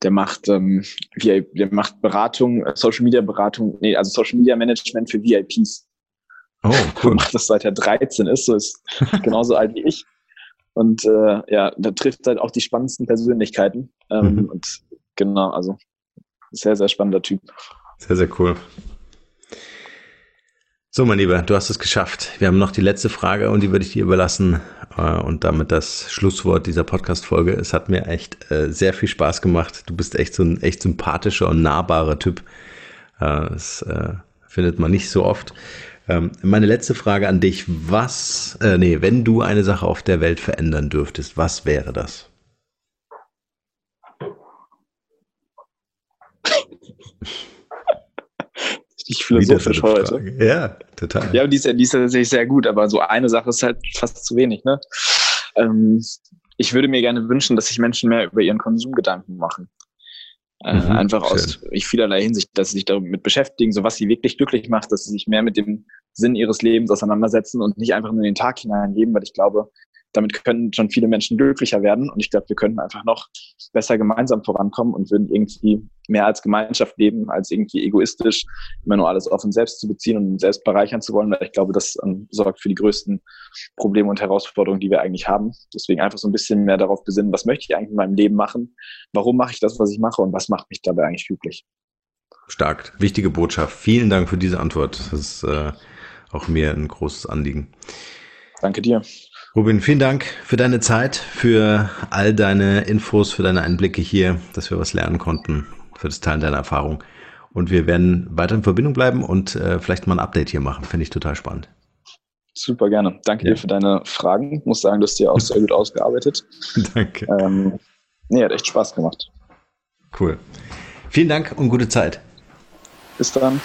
der macht, ähm, der macht Beratung, äh, Social Media Beratung, nee, also Social Media Management für VIPs. Oh, cool. macht das seit er 13 ist, so ist genauso alt wie ich. Und äh, ja, da trifft halt auch die spannendsten Persönlichkeiten. Ähm, mhm. Und genau, also sehr, sehr spannender Typ. Sehr, sehr cool. So, mein Lieber, du hast es geschafft. Wir haben noch die letzte Frage und die würde ich dir überlassen. Äh, und damit das Schlusswort dieser Podcast-Folge. Es hat mir echt äh, sehr viel Spaß gemacht. Du bist echt so ein echt sympathischer und nahbarer Typ. Äh, das findet man nicht so oft. Ähm, meine letzte Frage an dich. Was, nee, wenn du eine Sache auf der Welt verändern dürftest, was wäre das? richtig philosophisch heute. Ja, total. Ja, die ist, die ist tatsächlich sehr gut, aber so eine Sache ist halt fast zu wenig. Ne? Ähm, ich würde mir gerne wünschen, dass sich Menschen mehr über ihren Konsum Gedanken machen. Äh, mhm, einfach schön. aus vielerlei Hinsicht, dass sie sich damit beschäftigen, so was sie wirklich glücklich macht, dass sie sich mehr mit dem Sinn ihres Lebens auseinandersetzen und nicht einfach nur in den Tag hineinleben, weil ich glaube, damit können schon viele Menschen glücklicher werden. Und ich glaube, wir könnten einfach noch besser gemeinsam vorankommen und würden irgendwie mehr als Gemeinschaft leben, als irgendwie egoistisch immer nur alles auf uns selbst zu beziehen und selbst bereichern zu wollen. Weil ich glaube, das um, ähm, sorgt für die größten Probleme und Herausforderungen, die wir eigentlich haben. Deswegen einfach so ein bisschen mehr darauf besinnen, was möchte ich eigentlich in meinem Leben machen? Warum mache ich das, was ich mache? Und was macht mich dabei eigentlich glücklich? Stark. Wichtige Botschaft. Vielen Dank für diese Antwort. Das ist äh, auch mir ein großes Anliegen. Danke dir. Robin, vielen Dank für deine Zeit, für all deine Infos, für deine Einblicke hier, dass wir was lernen konnten, für das Teilen deiner Erfahrung. Und wir werden weiter in Verbindung bleiben und äh, vielleicht mal ein Update hier machen. Finde ich total spannend. Super gerne. Danke ja. dir für deine Fragen. Ich muss sagen, du hast dir auch sehr gut ausgearbeitet. Danke. Ähm, nee, hat echt Spaß gemacht. Cool. Vielen Dank und gute Zeit. Bis dann.